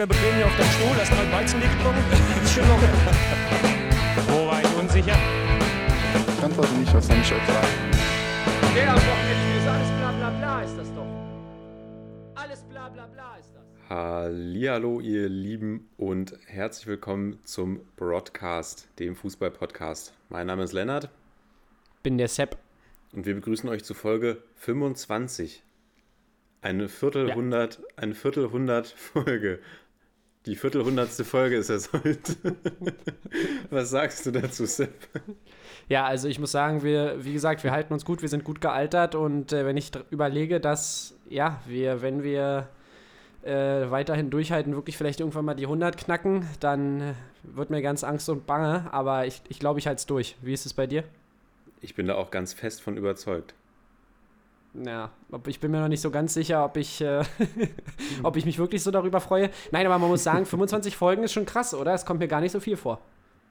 locker bequem hier auf deinem Stuhl, hast mal Weizen getrunken. Ist schon locker. Wo war ich unsicher? Ich antworte nicht, was ich euch sagen? Der am Wochenende ist alles bla bla bla ist das doch. Alles bla bla bla ist das. Hallihallo, ihr Lieben und herzlich willkommen zum Broadcast, dem Fußball-Podcast. Mein Name ist Lennart Bin der Sepp. und wir begrüßen euch zu Folge 25. Eine Viertelhundert, eine Viertelhundert Folge. Die Viertelhundertste Folge ist es heute. Was sagst du dazu, Sepp? Ja, also ich muss sagen, wir, wie gesagt, wir halten uns gut, wir sind gut gealtert und äh, wenn ich überlege, dass, ja, wir, wenn wir äh, weiterhin durchhalten, wirklich vielleicht irgendwann mal die 100 knacken, dann äh, wird mir ganz Angst und Bange, aber ich, ich glaube, ich halte es durch. Wie ist es bei dir? Ich bin da auch ganz fest von überzeugt. Ja, ich bin mir noch nicht so ganz sicher, ob ich, äh, ob ich mich wirklich so darüber freue. Nein, aber man muss sagen, 25 Folgen ist schon krass, oder? Es kommt mir gar nicht so viel vor.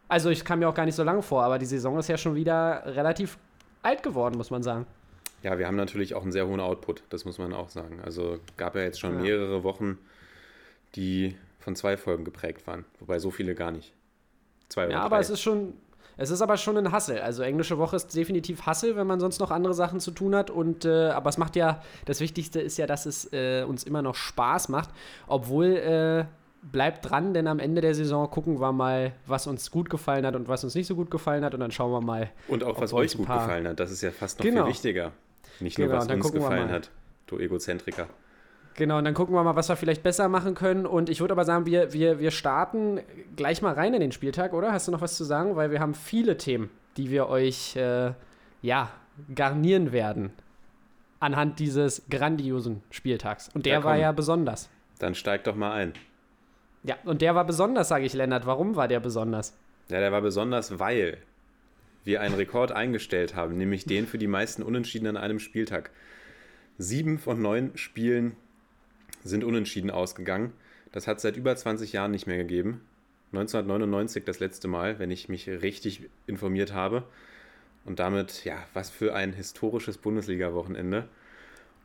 Also, ich kam mir auch gar nicht so lange vor, aber die Saison ist ja schon wieder relativ alt geworden, muss man sagen. Ja, wir haben natürlich auch einen sehr hohen Output, das muss man auch sagen. Also gab ja jetzt schon Ja. mehrere Wochen, die von zwei Folgen geprägt waren, wobei so viele gar nicht. Zwei oder Ja, drei. aber es ist schon, es ist aber schon ein Hassel. Also englische Woche ist definitiv Hassel, wenn man sonst noch andere Sachen zu tun hat. Und äh, aber es macht ja, das Wichtigste ist ja, dass es äh, uns immer noch Spaß macht. Obwohl äh, bleibt dran, denn am Ende der Saison gucken wir mal, was uns gut gefallen hat und was uns nicht so gut gefallen hat. Und dann schauen wir mal. Und auch was euch gut gefallen hat, das ist ja fast noch Genau. viel wichtiger. Nicht Genau, nur, was uns gefallen hat, du Egozentriker. Genau, und dann gucken wir mal, was wir vielleicht besser machen können. Und ich würde aber sagen, wir, wir, wir starten gleich mal rein in den Spieltag, oder? Hast du noch was zu sagen? Weil wir haben viele Themen, die wir euch, äh, ja, garnieren werden. Anhand dieses grandiosen Spieltags. Und der Ja, war ja besonders. Dann steig doch mal ein. Ja, und der war besonders, sage ich Lennart. Warum war der besonders? Ja, der war besonders, weil wir einen Rekord eingestellt haben, nämlich den für die meisten Unentschieden an einem Spieltag. Sieben von neun Spielen sind unentschieden ausgegangen. Das hat es seit über 20 Jahren nicht mehr gegeben. 1999 das letzte Mal, wenn ich mich richtig informiert habe. Und damit, ja, was für ein historisches Bundesliga-Wochenende.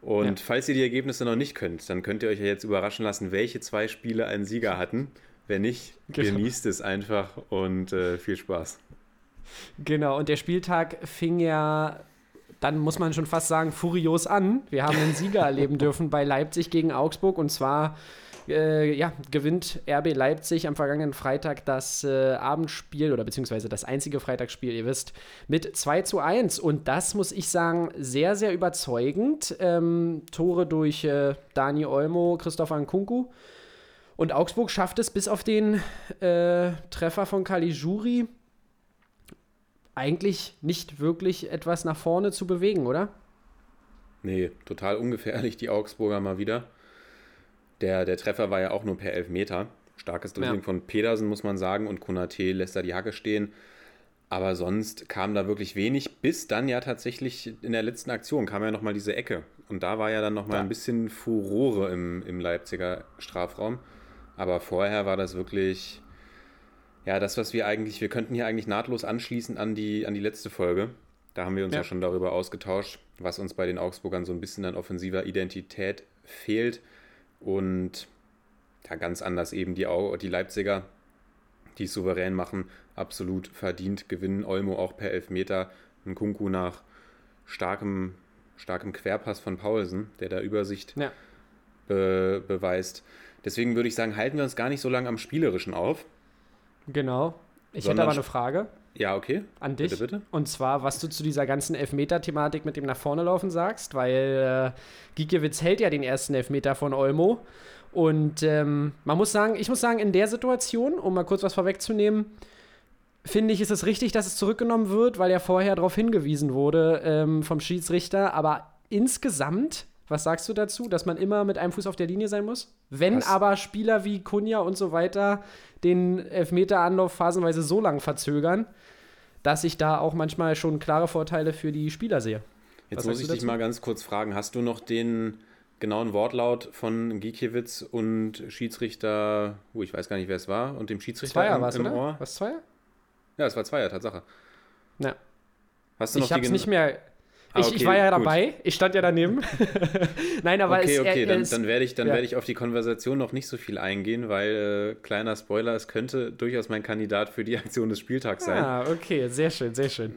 Und Ja. falls ihr die Ergebnisse noch nicht könnt, dann könnt ihr euch ja jetzt überraschen lassen, welche zwei Spiele einen Sieger hatten. Wenn nicht, Genau. genießt es einfach und äh, viel Spaß. Genau, und der Spieltag fing ja, dann muss man schon fast sagen, furios an. Wir haben einen Sieger erleben dürfen bei Leipzig gegen Augsburg und zwar äh, ja, gewinnt RB Leipzig am vergangenen Freitag das äh, Abendspiel oder beziehungsweise das einzige Freitagsspiel, ihr wisst, mit 2 zu 1. Und das muss ich sagen, sehr, sehr überzeugend. Ähm, Tore durch äh, Dani Olmo, Christoph Nkunku. Und Augsburg schafft es bis auf den äh, Treffer von Caligiuri eigentlich nicht wirklich etwas nach vorne zu bewegen, oder? Nee, total ungefährlich, die Augsburger mal wieder. Der, der Treffer war ja auch nur per Elfmeter. Starkes Dribbling Ja. von Pedersen, muss man sagen, und Konate lässt da die Hacke stehen. Aber sonst kam da wirklich wenig, bis dann ja tatsächlich in der letzten Aktion kam ja nochmal diese Ecke. Und da war ja dann nochmal Ja. ein bisschen Furore im, im Leipziger Strafraum. Aber vorher war das wirklich, ja, das, was wir eigentlich, wir könnten hier eigentlich nahtlos anschließen an die, an die letzte Folge. Da haben wir uns ja. Ja. schon darüber ausgetauscht, was uns bei den Augsburgern so ein bisschen an offensiver Identität fehlt. Und ja, ganz anders eben die, Au- die Leipziger, die es souverän machen, absolut verdient gewinnen. Olmo auch per Elfmeter, ein Kunku nach starkem, starkem Querpass von Paulsen, der da Übersicht Ja. be beweist. Deswegen würde ich sagen, halten wir uns gar nicht so lange am Spielerischen auf. Genau. Ich Sondern hätte aber eine Frage Ja, okay. an dich. Bitte, bitte. Und zwar, was du zu dieser ganzen Elfmeter-Thematik mit dem nach vorne laufen sagst, weil äh, Gikiewicz hält ja den ersten Elfmeter von Olmo. Und ähm, man muss sagen, ich muss sagen, in der Situation, um mal kurz was vorwegzunehmen, finde ich, ist es richtig, dass es zurückgenommen wird, weil ja vorher darauf hingewiesen wurde ähm, vom Schiedsrichter. Aber insgesamt, was sagst du dazu, dass man immer mit einem Fuß auf der Linie sein muss? Wenn Was? aber Spieler wie Kunja und so weiter den Elfmeter-Anlauf phasenweise so lang verzögern, dass ich da auch manchmal schon klare Vorteile für die Spieler sehe. Jetzt Was muss ich dich mal ganz kurz fragen, hast du noch den genauen Wortlaut von Gikiewicz und Schiedsrichter, oh, ich weiß gar nicht, wer es war, und dem Schiedsrichter Zweier im, war es, im oder? Ohr? Was Zweier? Ja, es war Zweier, Tatsache. Ja. Hast du noch Ich habe es nicht mehr. Ah, ich, okay, ich war ja gut. dabei, ich stand ja daneben. Nein, aber Okay, es, okay, er, dann, es, dann werde ich, dann ja. werde ich auf die Konversation noch nicht so viel eingehen, weil äh, kleiner Spoiler, es könnte durchaus mein Kandidat für die Aktion des Spieltags sein. Ah, okay, sehr schön, sehr schön.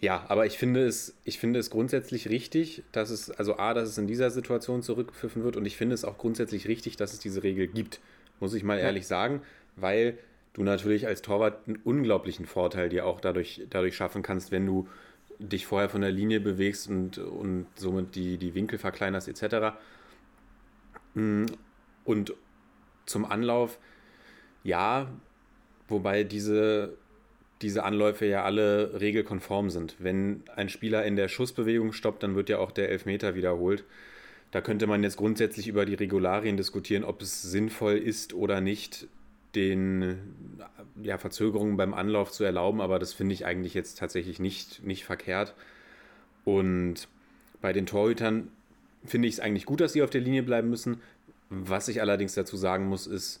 Ja, aber ich finde es, ich finde es grundsätzlich richtig, dass es, also A, dass es in dieser Situation zurückgepfiffen wird und ich finde es auch grundsätzlich richtig, dass es diese Regel gibt, muss ich mal ehrlich sagen, weil du natürlich als Torwart einen unglaublichen Vorteil dir auch dadurch, dadurch schaffen kannst, wenn du dich vorher von der Linie bewegst und, und somit die, die Winkel verkleinerst etc. Mm, Und zum Anlauf, ja, wobei diese, diese Anläufe ja alle regelkonform sind. Wenn ein Spieler in der Schussbewegung stoppt, dann wird ja auch der Elfmeter wiederholt. Da könnte man jetzt grundsätzlich über die Regularien diskutieren, ob es sinnvoll ist oder nicht, den ja, Verzögerungen beim Anlauf zu erlauben, aber das finde ich eigentlich jetzt tatsächlich nicht, nicht verkehrt. Und bei den Torhütern finde ich es eigentlich gut, dass sie auf der Linie bleiben müssen. Was ich allerdings dazu sagen muss, ist,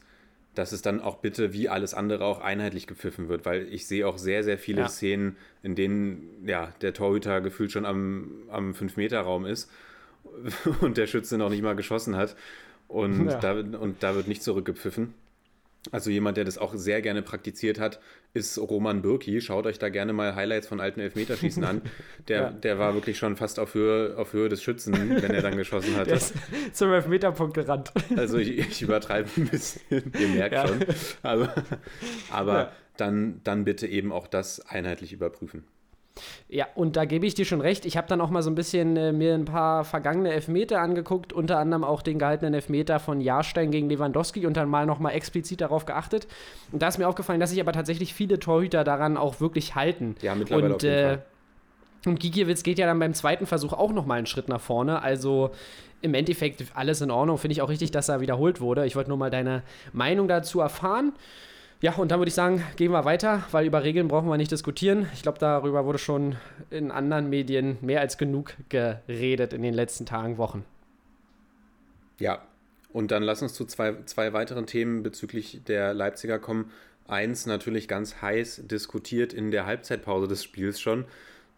dass es dann auch bitte wie alles andere auch einheitlich gepfiffen wird, weil ich sehe auch sehr, sehr viele Ja. Szenen, in denen ja, der Torhüter gefühlt schon am, am 5-Meter-Raum ist und der Schütze noch nicht mal geschossen hat. Und, Ja. da, und da wird nicht zurückgepfiffen. Also jemand, der das auch sehr gerne praktiziert hat, ist Roman Birki. Schaut euch da gerne mal Highlights von alten Elfmeterschießen an. Der, Ja. der war wirklich schon fast auf Höhe, auf Höhe des Schützen, wenn er dann geschossen hat. Der ist zum Elfmeterpunkt gerannt. Also ich, ich übertreibe ein bisschen, ihr merkt Ja. schon. Aber, aber Ja. dann, dann bitte eben auch das einheitlich überprüfen. Ja, und da gebe ich dir schon recht. Ich habe dann auch mal so ein bisschen äh, mir ein paar vergangene Elfmeter angeguckt, unter anderem auch den gehaltenen Elfmeter von Jahrstein gegen Lewandowski und dann mal nochmal explizit darauf geachtet. Und da ist mir aufgefallen, dass sich aber tatsächlich viele Torhüter daran auch wirklich halten. Ja, mittlerweile und, auf jeden äh, Fall. Und Gigiewicz geht ja dann beim zweiten Versuch auch nochmal einen Schritt nach vorne. Also im Endeffekt alles in Ordnung. Finde ich auch richtig, dass er wiederholt wurde. Ich wollte nur mal deine Meinung dazu erfahren. Ja, und dann würde ich sagen, gehen wir weiter, weil über Regeln brauchen wir nicht diskutieren. Ich glaube, darüber wurde schon in anderen Medien mehr als genug geredet in den letzten Tagen, Wochen. Ja, und dann lass uns zu zwei, zwei weiteren Themen bezüglich der Leipziger kommen. Eins natürlich ganz heiß diskutiert in der Halbzeitpause des Spiels schon.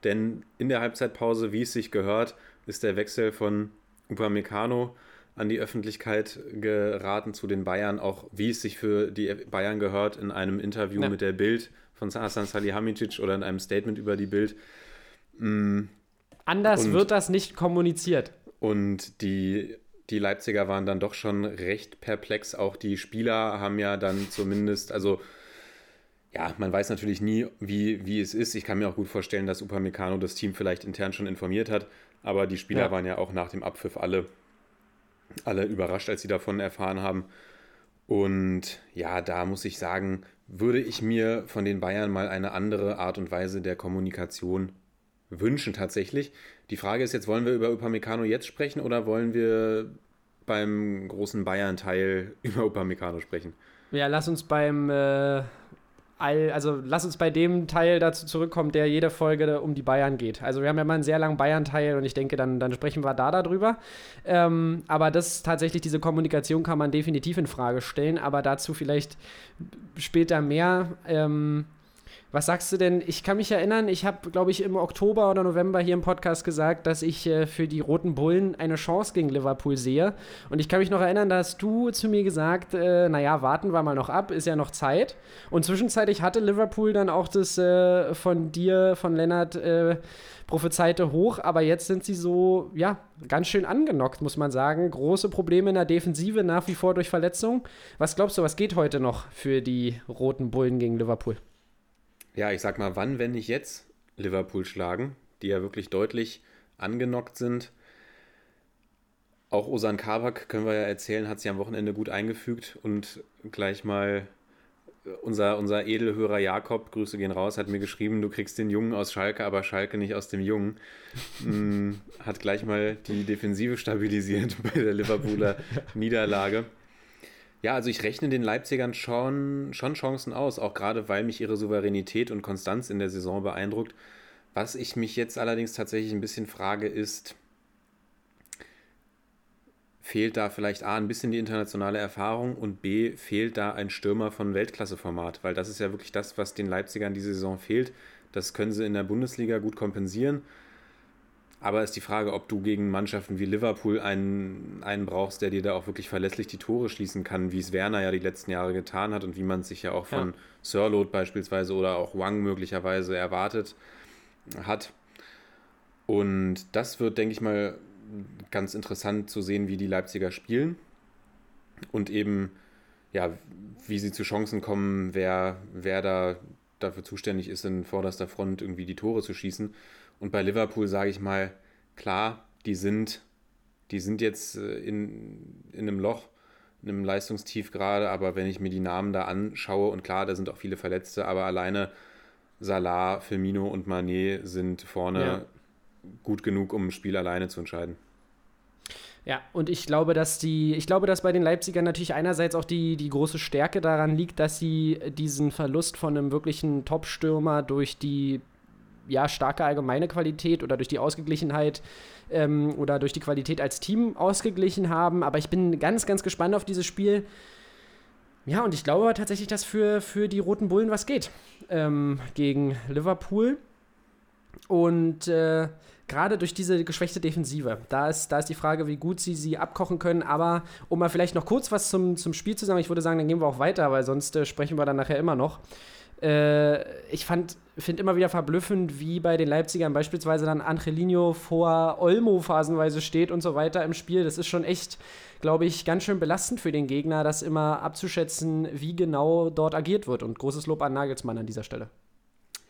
Denn in der Halbzeitpause, wie es sich gehört, ist der Wechsel von Upamecano an die Öffentlichkeit geraten zu den Bayern, auch wie es sich für die Bayern gehört, in einem Interview Ja. mit der Bild von Hasan Salihamidzic oder in einem Statement über die Bild. Anders Und- wird das nicht kommuniziert. Und die, die Leipziger waren dann doch schon recht perplex. Auch die Spieler haben ja dann zumindest, also ja, man weiß natürlich nie, wie, wie es ist. Ich kann mir auch gut vorstellen, dass Upamecano das Team vielleicht intern schon informiert hat. Aber die Spieler Ja. waren ja auch nach dem Abpfiff alle, alle überrascht, als sie davon erfahren haben. Und ja, da muss ich sagen, würde ich mir von den Bayern mal eine andere Art und Weise der Kommunikation wünschen tatsächlich. Die Frage ist jetzt, wollen wir über Upamecano jetzt sprechen oder wollen wir beim großen Bayern-Teil über Upamecano sprechen? Ja, lass uns beim äh, all, also lass uns bei dem Teil dazu zurückkommen, der jede Folge um die Bayern geht. Also wir haben ja mal einen sehr langen Bayern-Teil und ich denke, dann, dann sprechen wir da darüber. Ähm, aber das tatsächlich, diese Kommunikation kann man definitiv in Frage stellen, aber dazu vielleicht später mehr. Ähm, was sagst du denn? Ich kann mich erinnern, ich habe, glaube ich, im Oktober oder November hier im Podcast gesagt, dass ich äh, für die Roten Bullen eine Chance gegen Liverpool sehe. Und ich kann mich noch erinnern, da hast du zu mir gesagt, äh, naja, warten wir mal noch ab, ist ja noch Zeit. Und zwischenzeitlich hatte Liverpool dann auch das äh, von dir, von Lennart, äh, prophezeite hoch, aber jetzt sind sie so, ja, ganz schön angenockt, muss man sagen. Große Probleme in der Defensive, nach wie vor durch Verletzungen. Was glaubst du, was geht heute noch für die Roten Bullen gegen Liverpool? Ja, ich sag mal, wann, wenn nicht jetzt Liverpool schlagen, die ja wirklich deutlich angenockt sind. Auch Osan Kabak, können wir ja erzählen, hat sich am Wochenende gut eingefügt und gleich mal äh, unser, unser Edelhörer Jakob, Grüße gehen raus, hat mir geschrieben, du kriegst den Jungen aus Schalke, aber Schalke nicht aus dem Jungen. Mm, hat gleich mal die Defensive stabilisiert bei der Liverpooler Niederlage. Ja, also ich rechne den Leipzigern schon, schon Chancen aus, auch gerade weil mich ihre Souveränität und Konstanz in der Saison beeindruckt. Was ich mich jetzt allerdings tatsächlich ein bisschen frage, ist, fehlt da vielleicht A, ein bisschen die internationale Erfahrung und B, fehlt da ein Stürmer von Weltklasseformat, weil das ist ja wirklich das, was den Leipzigern diese Saison fehlt. Das können sie in der Bundesliga gut kompensieren. Aber ist die Frage, ob du gegen Mannschaften wie Liverpool einen, einen brauchst, der dir da auch wirklich verlässlich die Tore schließen kann, wie es Werner ja die letzten Jahre getan hat und wie man es sich ja auch von Ja. Sirlot beispielsweise oder auch Wang möglicherweise erwartet hat. Und das wird, denke ich mal, ganz interessant zu sehen, wie die Leipziger spielen und eben, ja, wie sie zu Chancen kommen, wer, wer da dafür zuständig ist, in vorderster Front irgendwie die Tore zu schießen. Und bei Liverpool sage ich mal, klar, die sind, die sind jetzt äh, in, in einem Loch, in einem Leistungstief gerade, aber wenn ich mir die Namen da anschaue, und klar, da sind auch viele Verletzte, aber alleine Salah, Firmino und Mané sind vorne Ja. gut genug, um ein Spiel alleine zu entscheiden. Ja, und ich glaube, dass die, ich glaube, dass bei den Leipzigern natürlich einerseits auch die, die große Stärke daran liegt, dass sie diesen Verlust von einem wirklichen Top-Stürmer durch die ja, starke allgemeine Qualität oder durch die Ausgeglichenheit ähm, oder durch die Qualität als Team ausgeglichen haben. Aber ich bin ganz, ganz gespannt auf dieses Spiel. Ja, und ich glaube tatsächlich, dass für, für die Roten Bullen was geht ähm, gegen Liverpool. Und äh, gerade durch diese geschwächte Defensive, da ist, da ist die Frage, wie gut sie sie abkochen können. Aber um mal vielleicht noch kurz was zum, zum Spiel zu sagen, ich würde sagen, dann gehen wir auch weiter, weil sonst äh, sprechen wir dann nachher immer noch. Äh, ich finde immer wieder verblüffend, wie bei den Leipzigern beispielsweise dann Angelino vor Olmo phasenweise steht und so weiter im Spiel. Das ist schon echt, glaube ich, ganz schön belastend für den Gegner, das immer abzuschätzen, wie genau dort agiert wird. Und großes Lob an Nagelsmann an dieser Stelle.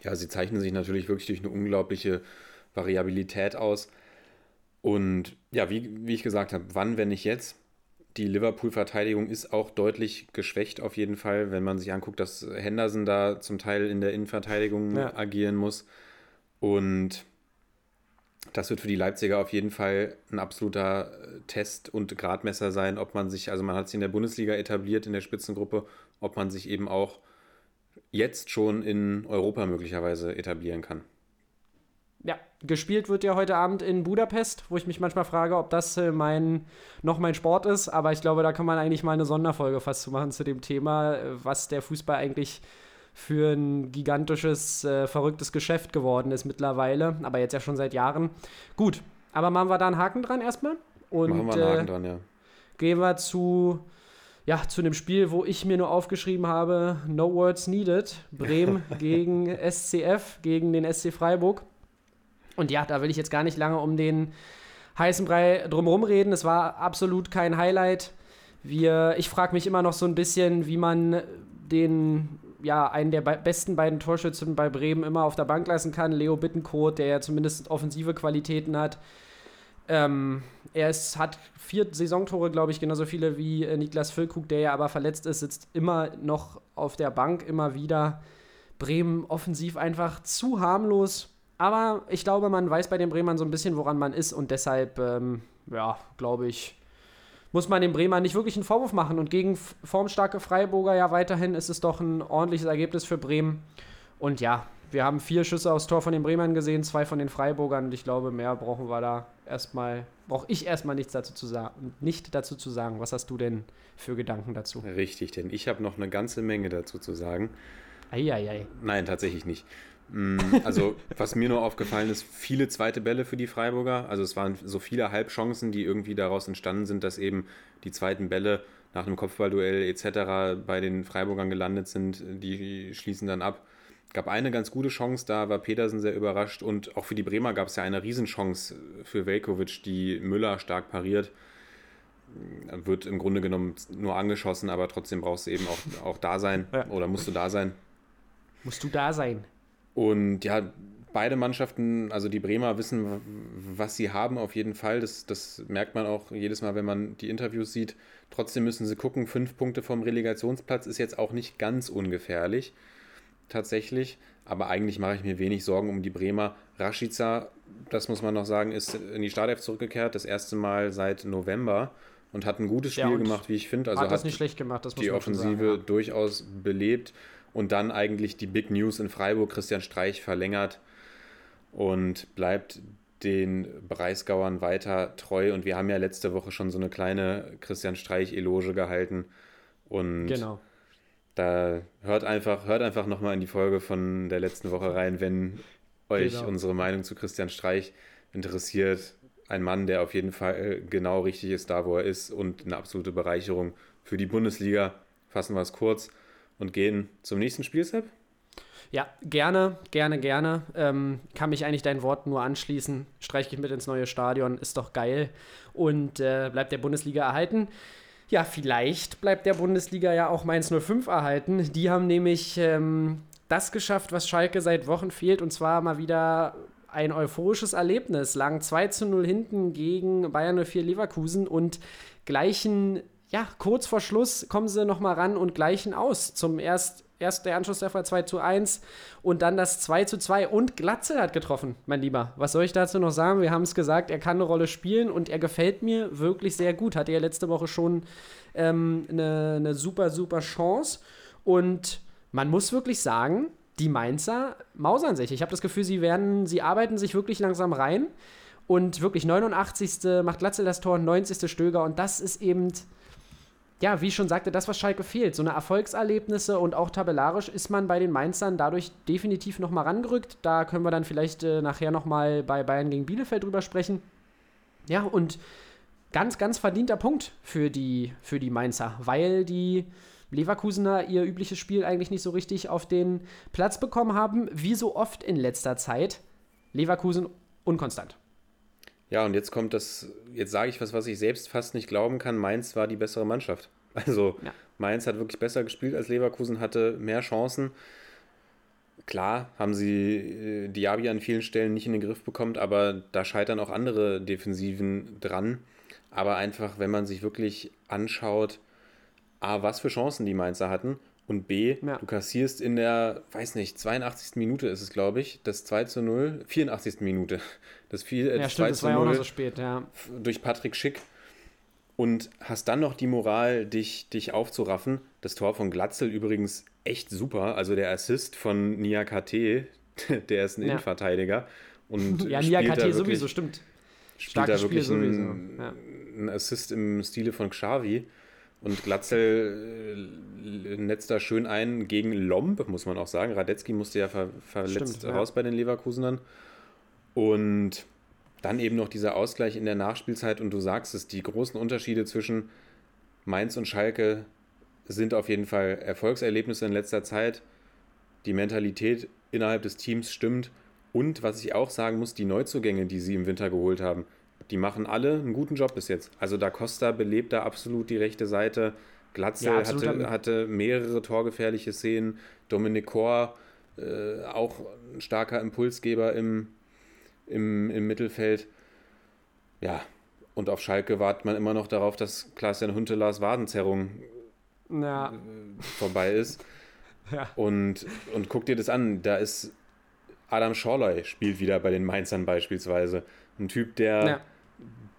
Ja, sie zeichnen sich natürlich wirklich durch eine unglaubliche Variabilität aus. Und ja, wie, wie ich gesagt habe, wann, wenn nicht jetzt? Die Liverpool-Verteidigung ist auch deutlich geschwächt auf jeden Fall, wenn man sich anguckt, dass Henderson da zum Teil in der Innenverteidigung Ja. agieren muss. Und das wird für die Leipziger auf jeden Fall ein absoluter äh, Test und Gradmesser sein, ob man sich, also man hat sich in der Bundesliga etabliert, in der Spitzengruppe, ob man sich eben auch jetzt schon in Europa möglicherweise etablieren kann. Ja, gespielt wird ja heute Abend in Budapest, wo ich mich manchmal frage, ob das äh, mein, noch mein Sport ist. Aber ich glaube, da kann man eigentlich mal eine Sonderfolge fast zu machen zu dem Thema, äh, was der Fußball eigentlich für ein gigantisches, äh, verrücktes Geschäft geworden ist mittlerweile. Aber jetzt ja schon seit Jahren. Gut, aber machen wir da einen Haken dran erstmal. Und Machen wir einen äh, Haken dran, ja. gehen wir zu, ja, zu einem Spiel, wo ich mir nur aufgeschrieben habe, no words needed. Bremen gegen SCF, gegen den SC Freiburg. Und ja, da will ich jetzt gar nicht lange um den heißen Brei drumherum reden. Es war absolut kein Highlight. Wir, ich frage mich immer noch so ein bisschen, wie man den, ja, einen der be besten beiden Torschützen bei Bremen immer auf der Bank lassen kann. Leo Bittencourt, der ja zumindest offensive Qualitäten hat. Ähm, er ist, hat vier Saisontore, glaube ich, genauso viele wie äh, Niklas Füllkrug, der ja aber verletzt ist, sitzt immer noch auf der Bank, immer wieder. Bremen offensiv einfach zu harmlos. Aber ich glaube, man weiß bei den Bremern so ein bisschen, woran man ist und deshalb, ähm, ja, glaube ich, muss man den Bremern nicht wirklich einen Vorwurf machen. Und gegen formstarke Freiburger ja weiterhin ist es doch ein ordentliches Ergebnis für Bremen. Und ja, wir haben vier Schüsse aufs Tor von den Bremern gesehen, zwei von den Freiburgern. Und ich glaube, mehr brauchen wir da erstmal, brauche ich erstmal nichts dazu zu sagen, nicht dazu zu sagen. Was hast du denn für Gedanken dazu? Richtig, denn ich habe noch eine ganze Menge dazu zu sagen. Eieiei. Nein, tatsächlich nicht. Mm, Also, was mir nur aufgefallen ist, viele zweite Bälle für die Freiburger. Also, es waren so viele Halbchancen, die irgendwie daraus entstanden sind, dass eben die zweiten Bälle nach einem Kopfballduell etc. bei den Freiburgern gelandet sind. Die schließen dann ab. Gab eine ganz gute Chance, da war Petersen sehr überrascht und auch für die Bremer gab es ja eine Riesenchance für Velkovic, die Müller stark pariert. Wird im Grunde genommen nur angeschossen, aber trotzdem brauchst du eben auch, auch da sein Ja. oder musst du da sein. Musst du da sein? Und ja, beide Mannschaften, also die Bremer wissen, was sie haben auf jeden Fall. Das, das merkt man auch jedes Mal, wenn man die Interviews sieht. Trotzdem müssen sie gucken, fünf Punkte vom Relegationsplatz ist jetzt auch nicht ganz ungefährlich, tatsächlich. Aber eigentlich mache ich mir wenig Sorgen um die Bremer. Rashica, das muss man noch sagen, ist in die Startelf zurückgekehrt, das erste Mal seit November und hat ein gutes Ja, Spiel und gemacht, wie ich finde. Also hat das nicht schlecht gemacht, das muss die Offensive sagen, ja. durchaus belebt und dann eigentlich die Big News in Freiburg. Christian Streich verlängert und bleibt den Breisgauern weiter treu. Und wir haben ja letzte Woche schon so eine kleine Christian Streich-Eloge gehalten. Und Genau. da hört einfach, hört einfach nochmal in die Folge von der letzten Woche rein, wenn euch Genau. unsere Meinung zu Christian Streich interessiert ein Mann, der auf jeden Fall genau richtig ist, da wo er ist und eine absolute Bereicherung für die Bundesliga. Fassen wir es kurz und gehen zum nächsten Spiel, Sepp. Ja, gerne, gerne, gerne. Ähm, kann mich eigentlich deinen Worten nur anschließen. Streich ich mit ins neue Stadion, ist doch geil. Und äh, bleibt der Bundesliga erhalten. Ja, vielleicht bleibt der Bundesliga ja auch Mainz 05 erhalten. Die haben nämlich ähm, das geschafft, was Schalke seit Wochen fehlt. Und zwar mal wieder ein euphorisches Erlebnis. Lagen 2 zu 0 hinten gegen Bayern 04 Leverkusen und gleichen, ja, kurz vor Schluss kommen sie nochmal ran und gleichen aus. Zum erst, erst der Anschlusstreffer 2 zu 1 und dann das 2 zu 2 und Glatzel hat getroffen, mein Lieber. Was soll ich dazu noch sagen? Wir haben es gesagt, er kann eine Rolle spielen und er gefällt mir wirklich sehr gut. Hatte ja letzte Woche schon ähm, eine, eine super, super Chance und man muss wirklich sagen, die Mainzer mausern sich. Ich habe das Gefühl, sie werden, sie arbeiten sich wirklich langsam rein. Und wirklich 89. macht Glatzel das Tor, 90. Stöger. Und das ist eben, ja, wie ich schon sagte, das, was Schalke fehlt. So eine Erfolgserlebnisse und auch tabellarisch ist man bei den Mainzern dadurch definitiv nochmal rangerückt. Da können wir dann vielleicht äh, nachher nochmal bei Bayern gegen Bielefeld drüber sprechen. Ja, und ganz, ganz verdienter Punkt für die, für die Mainzer, weil die Leverkusener ihr übliches Spiel eigentlich nicht so richtig auf den Platz bekommen haben, wie so oft in letzter Zeit. Leverkusen unkonstant. Ja, und jetzt kommt das, jetzt sage ich was, was ich selbst fast nicht glauben kann. Mainz war die bessere Mannschaft. Also ja. Mainz hat wirklich besser gespielt als Leverkusen, hatte mehr Chancen. Klar haben sie äh, Diaby an vielen Stellen nicht in den Griff bekommen, aber da scheitern auch andere Defensiven dran. Aber einfach, wenn man sich wirklich anschaut, A, was für Chancen die Mainzer hatten und B, ja. du kassierst in der, weiß nicht, 82. Minute ist es, glaube ich, das 2 zu 0, 84. Minute. Das fiel äh, ja, stimmt, 2 das auch noch so spät, ja. Durch Patrick Schick und hast dann noch die Moral, dich, dich aufzuraffen. Das Tor von Glatzel übrigens echt super. Also der Assist von Niakate, der ist ein ja. Innenverteidiger. Und ja, Niakate sowieso, stimmt. Spielt Starkes da wirklich Spiel ein, ja. ein Assist im Stile von Xavi. Und Glatzel äh, netzt da schön ein gegen Lomb, muss man auch sagen. Radetzky musste ja ver verletzt Stimmt, raus ja. bei den Leverkusenern. Und dann eben noch dieser Ausgleich in der Nachspielzeit. Und du sagst es, die großen Unterschiede zwischen Mainz und Schalke sind auf jeden Fall Erfolgserlebnisse in letzter Zeit. Die Mentalität innerhalb des Teams stimmt. Und was ich auch sagen muss, die Neuzugänge, die sie im Winter geholt haben, die machen alle einen guten Job bis jetzt. Also Da Costa belebt da absolut die rechte Seite. Glatzel ja, hatte, hatte mehrere torgefährliche Szenen. Dominik Kor, äh, auch ein starker Impulsgeber im, im, im Mittelfeld. Ja, und auf Schalke wartet man immer noch darauf, dass Klaas-Jan Huntelers Wadenzerrung ja. Äh, vorbei ist. ja. Und, und guck dir das an, da ist Adam Schorley spielt wieder bei den Mainzern beispielsweise. Ein Typ, der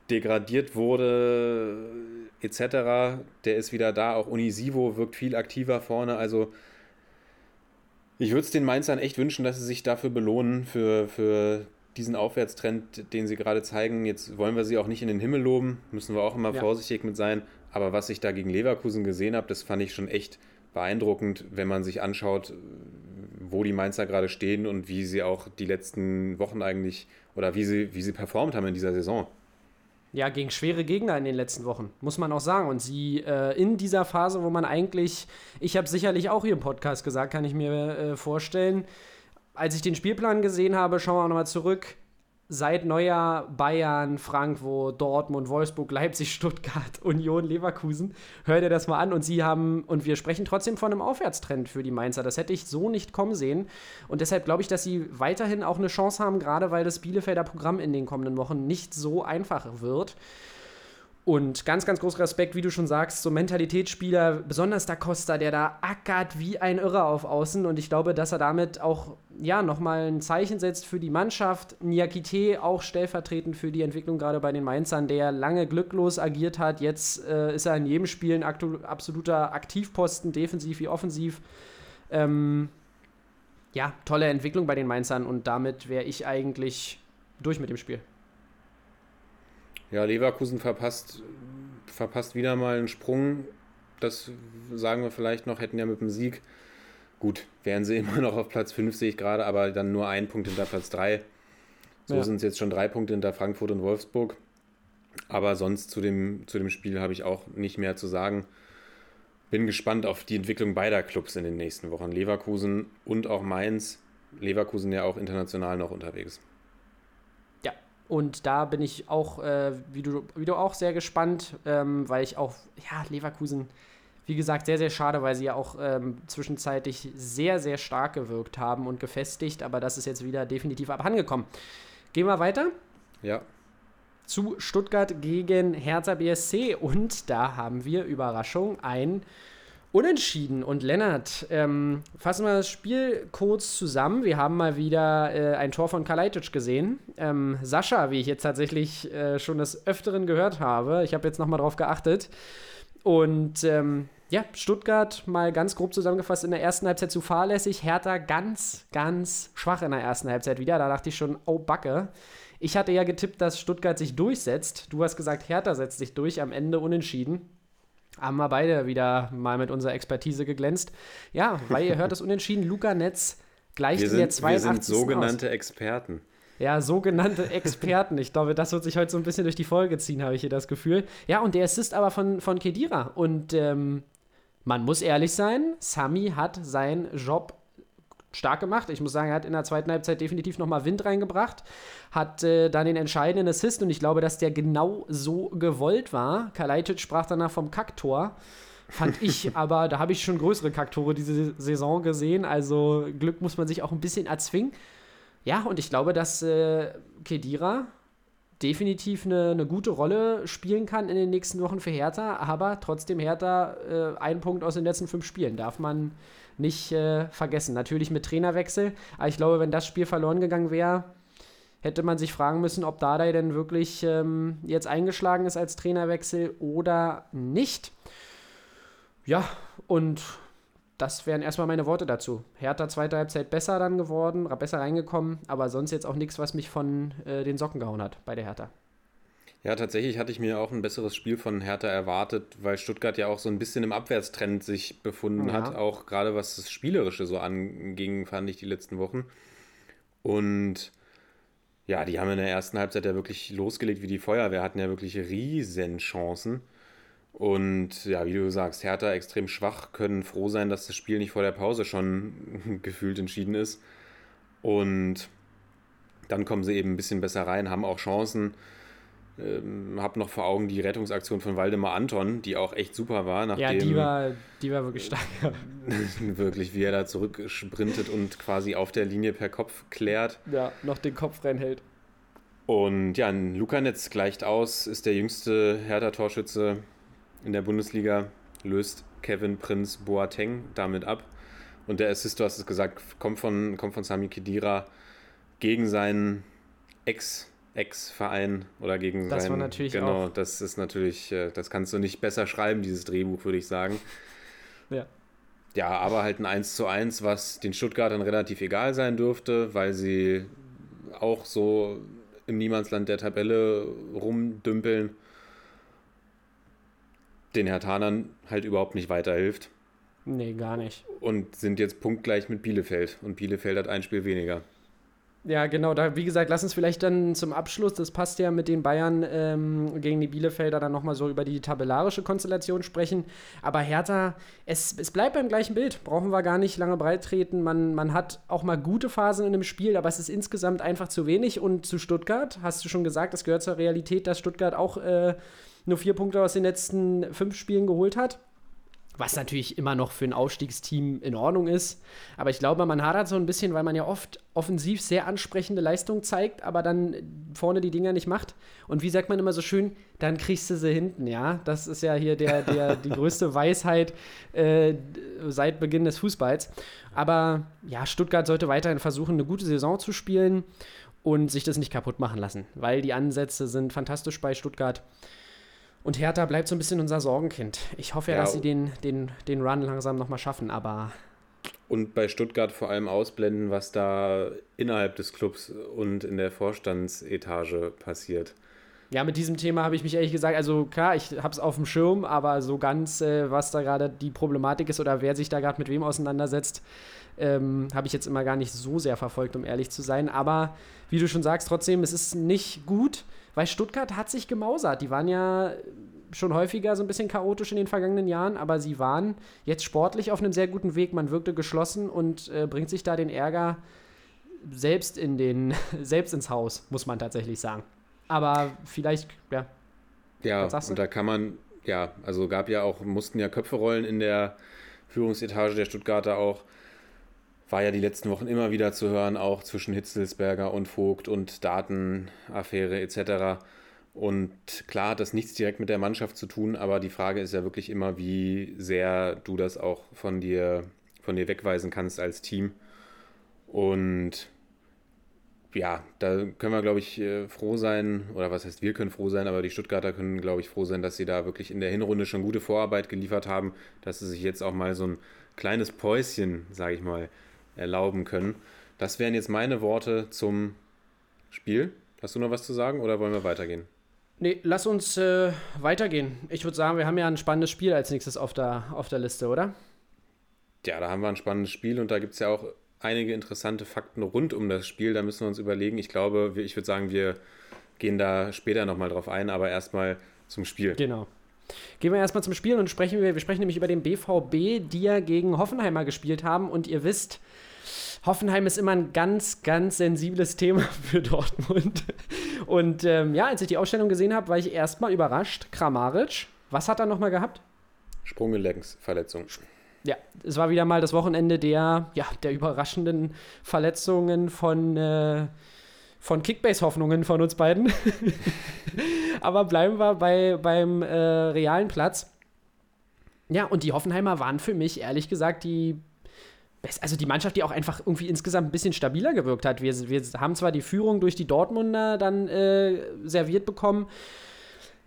degradiert wurde, etc. Der ist wieder da. Auch Unisivo wirkt viel aktiver vorne. Also ich würde es den Mainzern echt wünschen, dass sie sich dafür belohnen, für, für diesen Aufwärtstrend, den sie gerade zeigen. Jetzt wollen wir sie auch nicht in den Himmel loben, müssen wir auch immer ja. vorsichtig mit sein. Aber was ich da gegen Leverkusen gesehen habe, das fand ich schon echt beeindruckend, wenn man sich anschaut, wo die Mainzer gerade stehen und wie sie auch die letzten Wochen eigentlich oder wie sie, wie sie performt haben in dieser Saison. Ja, gegen schwere Gegner in den letzten Wochen, muss man auch sagen. Und sie äh, in dieser Phase, wo man eigentlich, ich habe sicherlich auch hier im Podcast gesagt, kann ich mir äh, vorstellen, als ich den Spielplan gesehen habe, schauen wir auch nochmal zurück, seit Neujahr Bayern, Frankfurt, Dortmund, Wolfsburg, Leipzig, Stuttgart, Union, Leverkusen. Hört ihr das mal an und sie haben, und wir sprechen trotzdem von einem Aufwärtstrend für die Mainzer. Das hätte ich so nicht kommen sehen. Und deshalb glaube ich, dass sie weiterhin auch eine Chance haben, gerade weil das Bielefelder Programm in den kommenden Wochen nicht so einfach wird. Und ganz, ganz großer Respekt, wie du schon sagst, so Mentalitätsspieler, besonders Da Costa, der da ackert wie ein Irrer auf Außen. Und ich glaube, dass er damit auch ja, nochmal ein Zeichen setzt für die Mannschaft. Niakite auch stellvertretend für die Entwicklung gerade bei den Mainzern, der lange glücklos agiert hat. Jetzt äh, ist er in jedem Spiel ein absoluter Aktivposten, defensiv wie offensiv. Ähm, ja, tolle Entwicklung bei den Mainzern und damit wäre ich eigentlich durch mit dem Spiel. Ja, Leverkusen verpasst, verpasst wieder mal einen Sprung. Das sagen wir vielleicht noch, hätten ja mit dem Sieg. Gut, wären sie immer noch auf Platz 5, sehe ich gerade, aber dann nur ein Punkt hinter Platz 3. So Ja. sind es jetzt schon drei Punkte hinter Frankfurt und Wolfsburg. Aber sonst zu dem, zu dem Spiel habe ich auch nicht mehr zu sagen. Bin gespannt auf die Entwicklung beider Clubs in den nächsten Wochen. Leverkusen und auch Mainz. Leverkusen ja auch international noch unterwegs. Und da bin ich auch, äh, wie, du, wie du auch, sehr gespannt, ähm, weil ich auch, ja, Leverkusen, wie gesagt, sehr, sehr schade, weil sie ja auch ähm, zwischenzeitlich sehr, sehr stark gewirkt haben und gefestigt, aber das ist jetzt wieder definitiv abhandengekommen. Gehen wir weiter. Ja, zu Stuttgart gegen Hertha BSC und da haben wir Überraschung ein Unentschieden. Und Lennart, ähm, fassen wir das Spiel kurz zusammen. Wir haben mal wieder äh, ein Tor von Kalajdzic gesehen. Ähm, Sascha, wie ich jetzt tatsächlich äh, schon des Öfteren gehört habe, ich habe jetzt nochmal drauf geachtet. Und ähm, ja, Stuttgart mal ganz grob zusammengefasst in der ersten Halbzeit zu fahrlässig. Hertha ganz, ganz schwach in der ersten Halbzeit wieder. Da dachte ich schon, oh Backe. Ich hatte ja getippt, dass Stuttgart sich durchsetzt. Du hast gesagt, Hertha setzt sich durch, am Ende unentschieden. Haben wir beide wieder mal mit unserer Expertise geglänzt. Ja, weil ihr hört das Unentschieden. Luca Netz gleicht wir in der sind, wir 82. sind sogenannte Experten. Ja, sogenannte Experten. Ich glaube, das wird sich heute so ein bisschen durch die Folge ziehen, habe ich hier das Gefühl. Ja, und der Assist aber von, von Kedira. Und ähm, man muss ehrlich sein, Sami hat seinen Job stark gemacht. Ich muss sagen, er hat in der zweiten Halbzeit definitiv nochmal Wind reingebracht, hat äh, dann den entscheidenden Assist und ich glaube, dass der genau so gewollt war. Kalajdzic sprach danach vom Kacktor. Fand ich, aber da habe ich schon größere Kacktore diese Saison gesehen. Also Glück muss man sich auch ein bisschen erzwingen. Ja, und ich glaube, dass äh, Kedira definitiv eine, eine gute Rolle spielen kann in den nächsten Wochen für Hertha, aber trotzdem Hertha äh, ein Punkt aus den letzten fünf Spielen darf man nicht äh, vergessen. Natürlich mit Trainerwechsel, aber ich glaube, wenn das Spiel verloren gegangen wäre, hätte man sich fragen müssen, ob Dardai denn wirklich ähm, jetzt eingeschlagen ist als Trainerwechsel oder nicht. Ja, und das wären erstmal meine Worte dazu. Hertha zweite Halbzeit besser dann geworden, besser reingekommen, aber sonst jetzt auch nichts, was mich von äh, den Socken gehauen hat bei der Hertha. Ja, tatsächlich hatte ich mir auch ein besseres Spiel von Hertha erwartet, weil Stuttgart ja auch so ein bisschen im Abwärtstrend sich befunden Ja. hat, auch gerade was das Spielerische so anging, fand ich die letzten Wochen. Und ja, die haben in der ersten Halbzeit ja wirklich losgelegt wie die Feuerwehr, hatten ja wirklich riesen Chancen. Und ja, wie du sagst, Hertha extrem schwach, können froh sein, dass das Spiel nicht vor der Pause schon gefühlt entschieden ist. Und dann kommen sie eben ein bisschen besser rein, haben auch Chancen. Ähm, hab noch vor Augen die Rettungsaktion von Waldemar Anton, die auch echt super war, Ja, nachdem die war, die war wirklich stark. wirklich, wie er da zurücksprintet und quasi auf der Linie per Kopf klärt. ja, noch den Kopf reinhält. Und ja, ein Lukanetz gleicht aus, ist der jüngste Hertha-Torschütze in der Bundesliga, löst Kevin Prinz Boateng damit ab. Und der Assist, du hast es gesagt, kommt von, kommt von Sami Khedira gegen seinen Ex- Ex-Verein oder gegen Das war seinen. natürlich Genau, auch- das ist natürlich, äh, das kannst du nicht besser schreiben, dieses Drehbuch, würde ich sagen. Ja. Ja, aber halt ein 1 zu 1, was den Stuttgartern relativ egal sein dürfte, weil sie auch so im Niemandsland der Tabelle rumdümpeln, den Herthanern halt überhaupt nicht weiterhilft Nee, gar nicht. und sind jetzt punktgleich mit Bielefeld. Und Bielefeld hat ein Spiel weniger. Ja, genau, da, wie gesagt, lass uns vielleicht dann zum Abschluss, das passt ja mit den Bayern ähm, gegen die Bielefelder, dann nochmal so über die tabellarische Konstellation sprechen. Aber Hertha, es, es bleibt beim gleichen Bild, brauchen wir gar nicht lange breit treten. Man, man hat auch mal gute Phasen in dem Spiel, aber es ist insgesamt einfach zu wenig. Und zu Stuttgart, hast du schon gesagt, das gehört zur Realität, dass Stuttgart auch äh, nur vier Punkte aus den letzten fünf Spielen geholt hat. Was natürlich immer noch für ein Aufstiegsteam in Ordnung ist. Aber ich glaube, man hadert so ein bisschen, weil man ja oft offensiv sehr ansprechende Leistung zeigt, aber dann vorne die Dinger nicht macht. Und wie sagt man immer so schön, dann kriegst du sie hinten, ja. Das ist ja hier der, der, die größte Weisheit äh, seit Beginn des Fußballs. Aber ja, Stuttgart sollte weiterhin versuchen, eine gute Saison zu spielen und sich das nicht kaputt machen lassen, weil die Ansätze sind fantastisch bei Stuttgart. Und Hertha bleibt so ein bisschen unser Sorgenkind. Ich hoffe ja, dass sie den, den, den Run langsam nochmal schaffen, aber Und bei Stuttgart vor allem ausblenden, was da innerhalb des Clubs und in der Vorstandsetage passiert. Ja, mit diesem Thema habe ich mich ehrlich gesagt, also klar, ich habe es auf dem Schirm, aber so ganz, äh, was da gerade die Problematik ist oder wer sich da gerade mit wem auseinandersetzt, ähm, habe ich jetzt immer gar nicht so sehr verfolgt, um ehrlich zu sein. Aber wie du schon sagst, trotzdem, es ist nicht gut, weil Stuttgart hat sich gemausert. Die waren ja schon häufiger so ein bisschen chaotisch in den vergangenen Jahren, aber sie waren jetzt sportlich auf einem sehr guten Weg. Man wirkte geschlossen und äh, bringt sich da den Ärger selbst in den, selbst ins Haus, muss man tatsächlich sagen. Aber vielleicht, ja. Ja, und da kann man, ja, also gab ja auch, mussten ja Köpfe rollen in der Führungsetage der Stuttgarter auch. War ja die letzten Wochen immer wieder zu hören, auch zwischen Hitzelsberger und Vogt und Datenaffäre etc. Und klar hat das nichts direkt mit der Mannschaft zu tun, aber die Frage ist ja wirklich immer, wie sehr du das auch von dir, von dir wegweisen kannst als Team. Und ja, da können wir, glaube ich, äh, froh sein, oder was heißt, wir können froh sein, aber die Stuttgarter können, glaube ich, froh sein, dass sie da wirklich in der Hinrunde schon gute Vorarbeit geliefert haben, dass sie sich jetzt auch mal so ein kleines Päuschen, sage ich mal, erlauben können. Das wären jetzt meine Worte zum Spiel. Hast du noch was zu sagen oder wollen wir weitergehen? Nee, lass uns äh, weitergehen. Ich würde sagen, wir haben ja ein spannendes Spiel als nächstes auf der, auf der Liste, oder? Ja, da haben wir ein spannendes Spiel und da gibt es ja auch einige interessante Fakten rund um das Spiel. Da müssen wir uns überlegen. Ich glaube, ich würde sagen, wir gehen da später nochmal drauf ein, aber erstmal zum Spiel. Genau. Gehen wir erstmal zum Spiel und sprechen wir, wir sprechen nämlich über den BVB, die ja gegen Hoffenheimer gespielt haben. Und ihr wisst, Hoffenheim ist immer ein ganz, ganz sensibles Thema für Dortmund. Und ähm, ja, als ich die Ausstellung gesehen habe, war ich erstmal überrascht. Kramaric, was hat er nochmal gehabt? Sprunggelenksverletzung. Ja, es war wieder mal das Wochenende der, ja, der überraschenden Verletzungen von, äh, von Kickbase-Hoffnungen von uns beiden. Aber bleiben wir bei, beim äh, realen Platz. Ja, und die Hoffenheimer waren für mich, ehrlich gesagt, die also die Mannschaft, die auch einfach irgendwie insgesamt ein bisschen stabiler gewirkt hat. Wir, wir haben zwar die Führung durch die Dortmunder dann äh, serviert bekommen,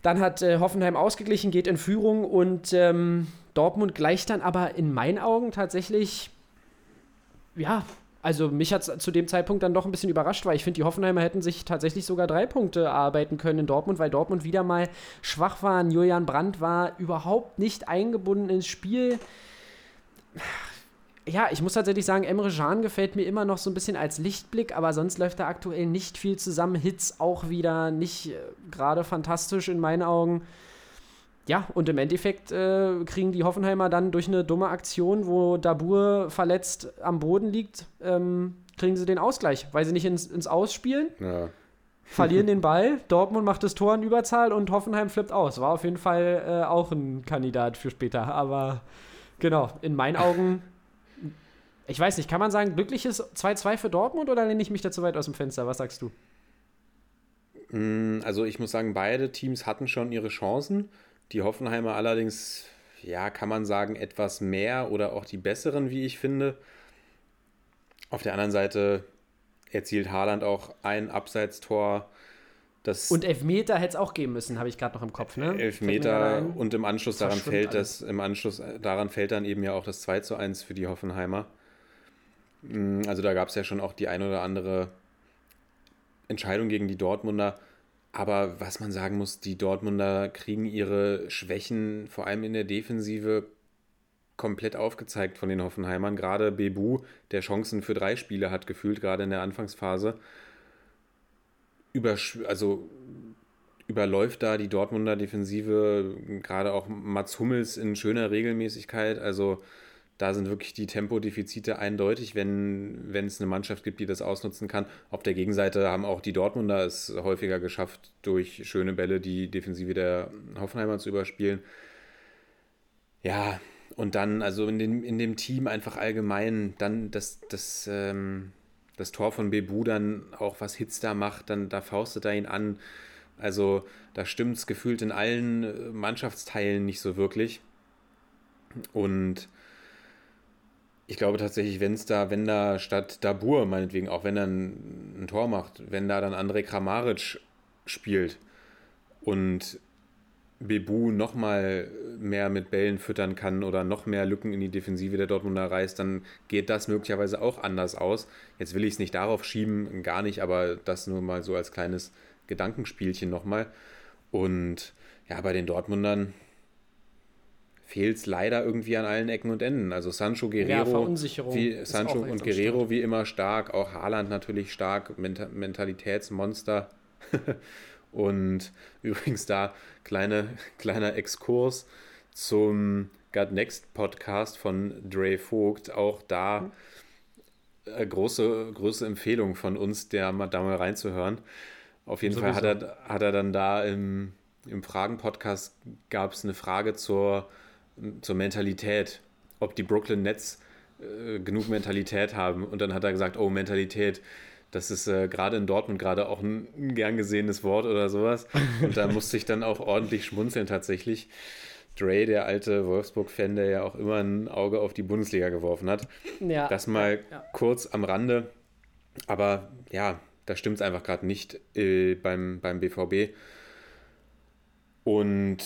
dann hat äh, Hoffenheim ausgeglichen, geht in Führung und ähm, Dortmund gleicht dann aber in meinen Augen tatsächlich, ja, also mich hat es zu dem Zeitpunkt dann doch ein bisschen überrascht, weil ich finde, die Hoffenheimer hätten sich tatsächlich sogar drei Punkte arbeiten können in Dortmund, weil Dortmund wieder mal schwach war. Julian Brandt war überhaupt nicht eingebunden ins Spiel ja, ich muss tatsächlich sagen, Emre Can gefällt mir immer noch so ein bisschen als Lichtblick, aber sonst läuft da aktuell nicht viel zusammen. Hits auch wieder nicht äh, gerade fantastisch in meinen Augen. Ja, und im Endeffekt äh, kriegen die Hoffenheimer dann durch eine dumme Aktion, wo Dabur verletzt am Boden liegt, ähm, kriegen sie den Ausgleich, weil sie nicht ins, ins Ausspielen. Ja. Verlieren den Ball, Dortmund macht das Tor in Überzahl und Hoffenheim flippt aus. War auf jeden Fall äh, auch ein Kandidat für später. Aber genau, in meinen Augen ich weiß nicht, kann man sagen, glückliches 2-2 für Dortmund oder lehne ich mich da zu weit aus dem Fenster? Was sagst du? Mm, also ich muss sagen, beide Teams hatten schon ihre Chancen. Die Hoffenheimer allerdings, ja, kann man sagen, etwas mehr oder auch die besseren, wie ich finde. Auf der anderen Seite erzielt Haaland auch ein Abseitstor. Das und Elfmeter hätte es auch geben müssen, habe ich gerade noch im Kopf. Ne? Elfmeter und im Anschluss daran fällt das, im Anschluss daran fällt dann eben ja auch das 2 zu 1 für die Hoffenheimer. Mm, also da gab es ja schon auch die ein oder andere Entscheidung gegen die Dortmunder. Aber was man sagen muss, die Dortmunder kriegen ihre Schwächen vor allem in der Defensive komplett aufgezeigt von den Hoffenheimern. Gerade Bebu, der Chancen für drei Spiele hat gefühlt, gerade in der Anfangsphase. Übersch also überläuft da die Dortmunder Defensive, gerade auch Mats Hummels in schöner Regelmäßigkeit. Also da sind wirklich die Tempodefizite eindeutig, wenn, wenn es eine Mannschaft gibt, die das ausnutzen kann. Auf der Gegenseite haben auch die Dortmunder es häufiger geschafft, durch schöne Bälle die Defensive der Hoffenheimer zu überspielen. Ja, und dann, also in, den, in dem Team einfach allgemein, dann das, das, ähm, das Tor von Bebu dann auch, was Hitz da macht, dann da faustet er ihn an. Also da stimmt es gefühlt in allen äh, Mannschaftsteilen nicht so wirklich. Und ich glaube tatsächlich, wenn es da, wenn da statt Dabur, meinetwegen, auch wenn er ein, ein Tor macht, wenn da dann Andrej Kramaric spielt und Bebu noch mal mehr mit Bällen füttern kann oder noch mehr Lücken in die Defensive der Dortmunder reißt, dann geht das möglicherweise auch anders aus. Jetzt will ich es nicht darauf schieben, gar nicht, aber das nur mal so als kleines Gedankenspielchen nochmal. mal Und ja, bei den Dortmundern fehlt es leider irgendwie an allen Ecken und Enden. Also Sancho, Guerrero, Verunsicherung wie, Sancho und Guerrero wie immer stark, auch Haaland natürlich stark, Menta Mentalitätsmonster. und übrigens da kleine, kleiner Exkurs zum God Next Podcast von Dre Vogt. Auch da äh, große, große Empfehlung von uns, der mal, da mal reinzuhören. Auf jeden Fall hat er, hat er dann da im, im Fragen-Podcast gab es eine Frage zur, zur Mentalität, ob die Brooklyn Nets äh, genug Mentalität haben. Und dann hat er gesagt, oh, Mentalität, das ist äh, gerade in Dortmund gerade auch ein, ein gern gesehenes Wort oder sowas. Und da musste ich dann auch ordentlich schmunzeln tatsächlich. Dre, der alte Wolfsburg-Fan, der ja auch immer ein Auge auf die Bundesliga geworfen hat. Ja, Das mal ja. kurz am Rande. Aber ja, da stimmt es einfach gerade nicht äh, beim, beim BVB. Und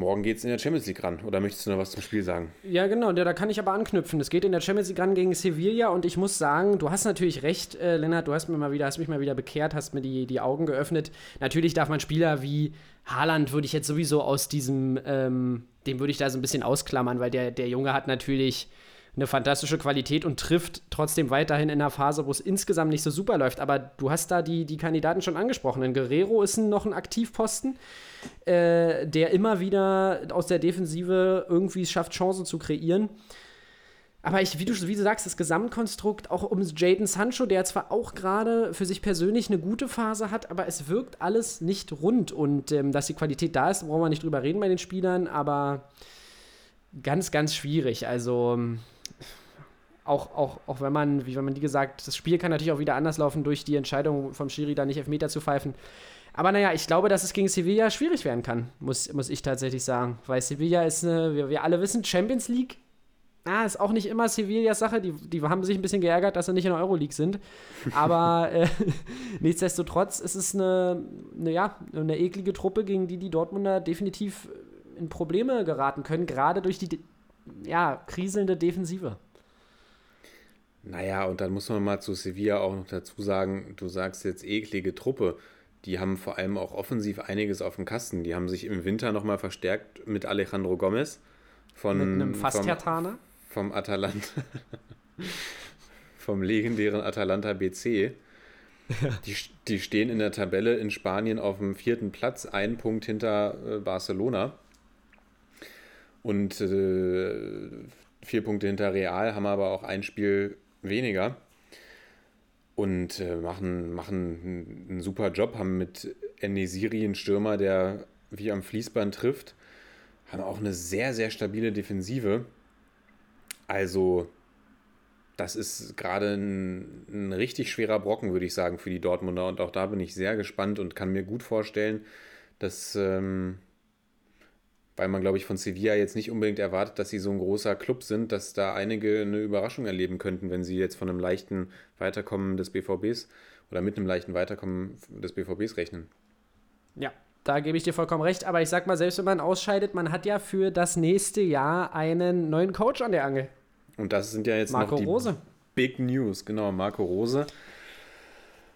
morgen geht es in der Champions League ran. Oder möchtest du noch was zum Spiel sagen? Ja, genau, da, kann ich aber anknüpfen. Es geht in der Champions League ran gegen Sevilla und ich muss sagen, du hast natürlich recht, äh, Lennart, du hast mir mal wieder, hast mich mal wieder bekehrt, hast mir die, die Augen geöffnet. Natürlich darf man Spieler wie Haaland würde ich jetzt sowieso aus diesem, ähm, den würde ich da so ein bisschen ausklammern, weil der, der Junge hat natürlich eine fantastische Qualität und trifft trotzdem weiterhin in einer Phase, wo es insgesamt nicht so super läuft. Aber du hast da die, die Kandidaten schon angesprochen. Denn Guerrero ist noch ein Aktivposten, äh, der immer wieder aus der Defensive irgendwie schafft, Chancen zu kreieren. Aber ich, wie, du, wie du sagst, das Gesamtkonstrukt, auch um Jaden Sancho, der zwar auch gerade für sich persönlich eine gute Phase hat, aber es wirkt alles nicht rund. Und ähm, dass die Qualität da ist, brauchen wir nicht drüber reden bei den Spielern, aber ganz, ganz schwierig. Also ähm, auch, auch, auch wenn man, wie wenn man wie gesagt, das Spiel kann natürlich auch wieder anders laufen durch die Entscheidung vom Schiri, da nicht Elfmeter zu pfeifen. Aber naja, ich glaube, dass es gegen Sevilla schwierig werden kann, muss, muss ich tatsächlich sagen. Weil Sevilla ist eine, wir, wir alle wissen, Champions League Ah, ist auch nicht immer Sevillas Sache. Die, die haben sich ein bisschen geärgert, dass sie nicht in der Euroleague sind. Aber äh, nichtsdestotrotz ist es eine, eine, ja, eine eklige Truppe, gegen die die Dortmunder definitiv in Probleme geraten können, gerade durch die ja, kriselnde Defensive. Naja, und dann muss man mal zu Sevilla auch noch dazu sagen, du sagst jetzt eklige Truppe. Die haben vor allem auch offensiv einiges auf dem Kasten. Die haben sich im Winter nochmal verstärkt mit Alejandro Gomez. Von, Mit einem vom, Fast-Jataner. vom Atalanta. vom legendären Atalanta BC. Die, die stehen in der Tabelle in Spanien auf dem vierten Platz, einen Punkt hinter äh, Barcelona. Und äh, vier Punkte hinter Real, haben aber auch ein Spiel weniger. Und äh, machen, machen einen, super Job, haben mit Enesiri einen Stürmer, der wie am Fließband trifft, haben auch eine sehr, sehr stabile Defensive. Also, das ist gerade ein, ein richtig schwerer Brocken, würde ich sagen, für die Dortmunder. Und auch da bin ich sehr gespannt und kann mir gut vorstellen, dass, ähm, weil man, glaube ich, von Sevilla jetzt nicht unbedingt erwartet, dass sie so ein großer Club sind, dass da einige eine Überraschung erleben könnten, wenn sie jetzt von einem leichten Weiterkommen des BVBs oder mit einem leichten Weiterkommen des BVBs rechnen. Ja, da gebe ich dir vollkommen recht. Aber ich sag mal, selbst wenn man ausscheidet, man hat ja für das nächste Jahr einen neuen Coach an der Angel. Und das sind ja jetzt Marco noch die Rose. Big News, genau, Marco Rose.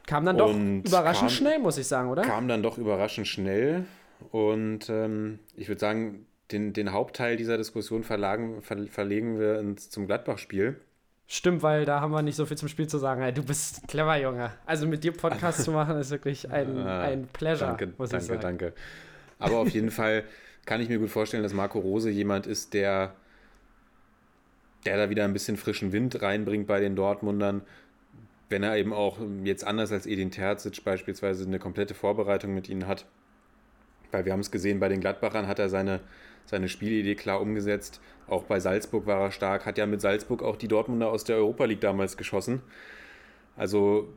Kam dann doch Und überraschend kam- schnell, muss ich sagen, oder? Kam dann doch überraschend schnell. Und ähm, ich würde sagen, den, den Hauptteil dieser Diskussion verlagen, ver, verlegen wir ins, zum Gladbach-Spiel. Stimmt, weil da haben wir nicht so viel zum Spiel zu sagen. Du bist clever, Junge. Also mit dir Podcast zu machen, ist wirklich ein, Ah, ein Pleasure, Danke, muss ich danke, sagen. danke. Aber auf jeden Fall kann ich mir gut vorstellen, dass Marco Rose jemand ist, der, der da wieder ein bisschen frischen Wind reinbringt bei den Dortmundern. Wenn er eben auch jetzt anders als Edin Terzic beispielsweise eine komplette Vorbereitung mit ihnen hat. Weil wir haben es gesehen, bei den Gladbachern hat er seine, seine Spielidee klar umgesetzt. Auch bei Salzburg war er stark, hat ja mit Salzburg auch die Dortmunder aus der Europa League damals geschossen. Also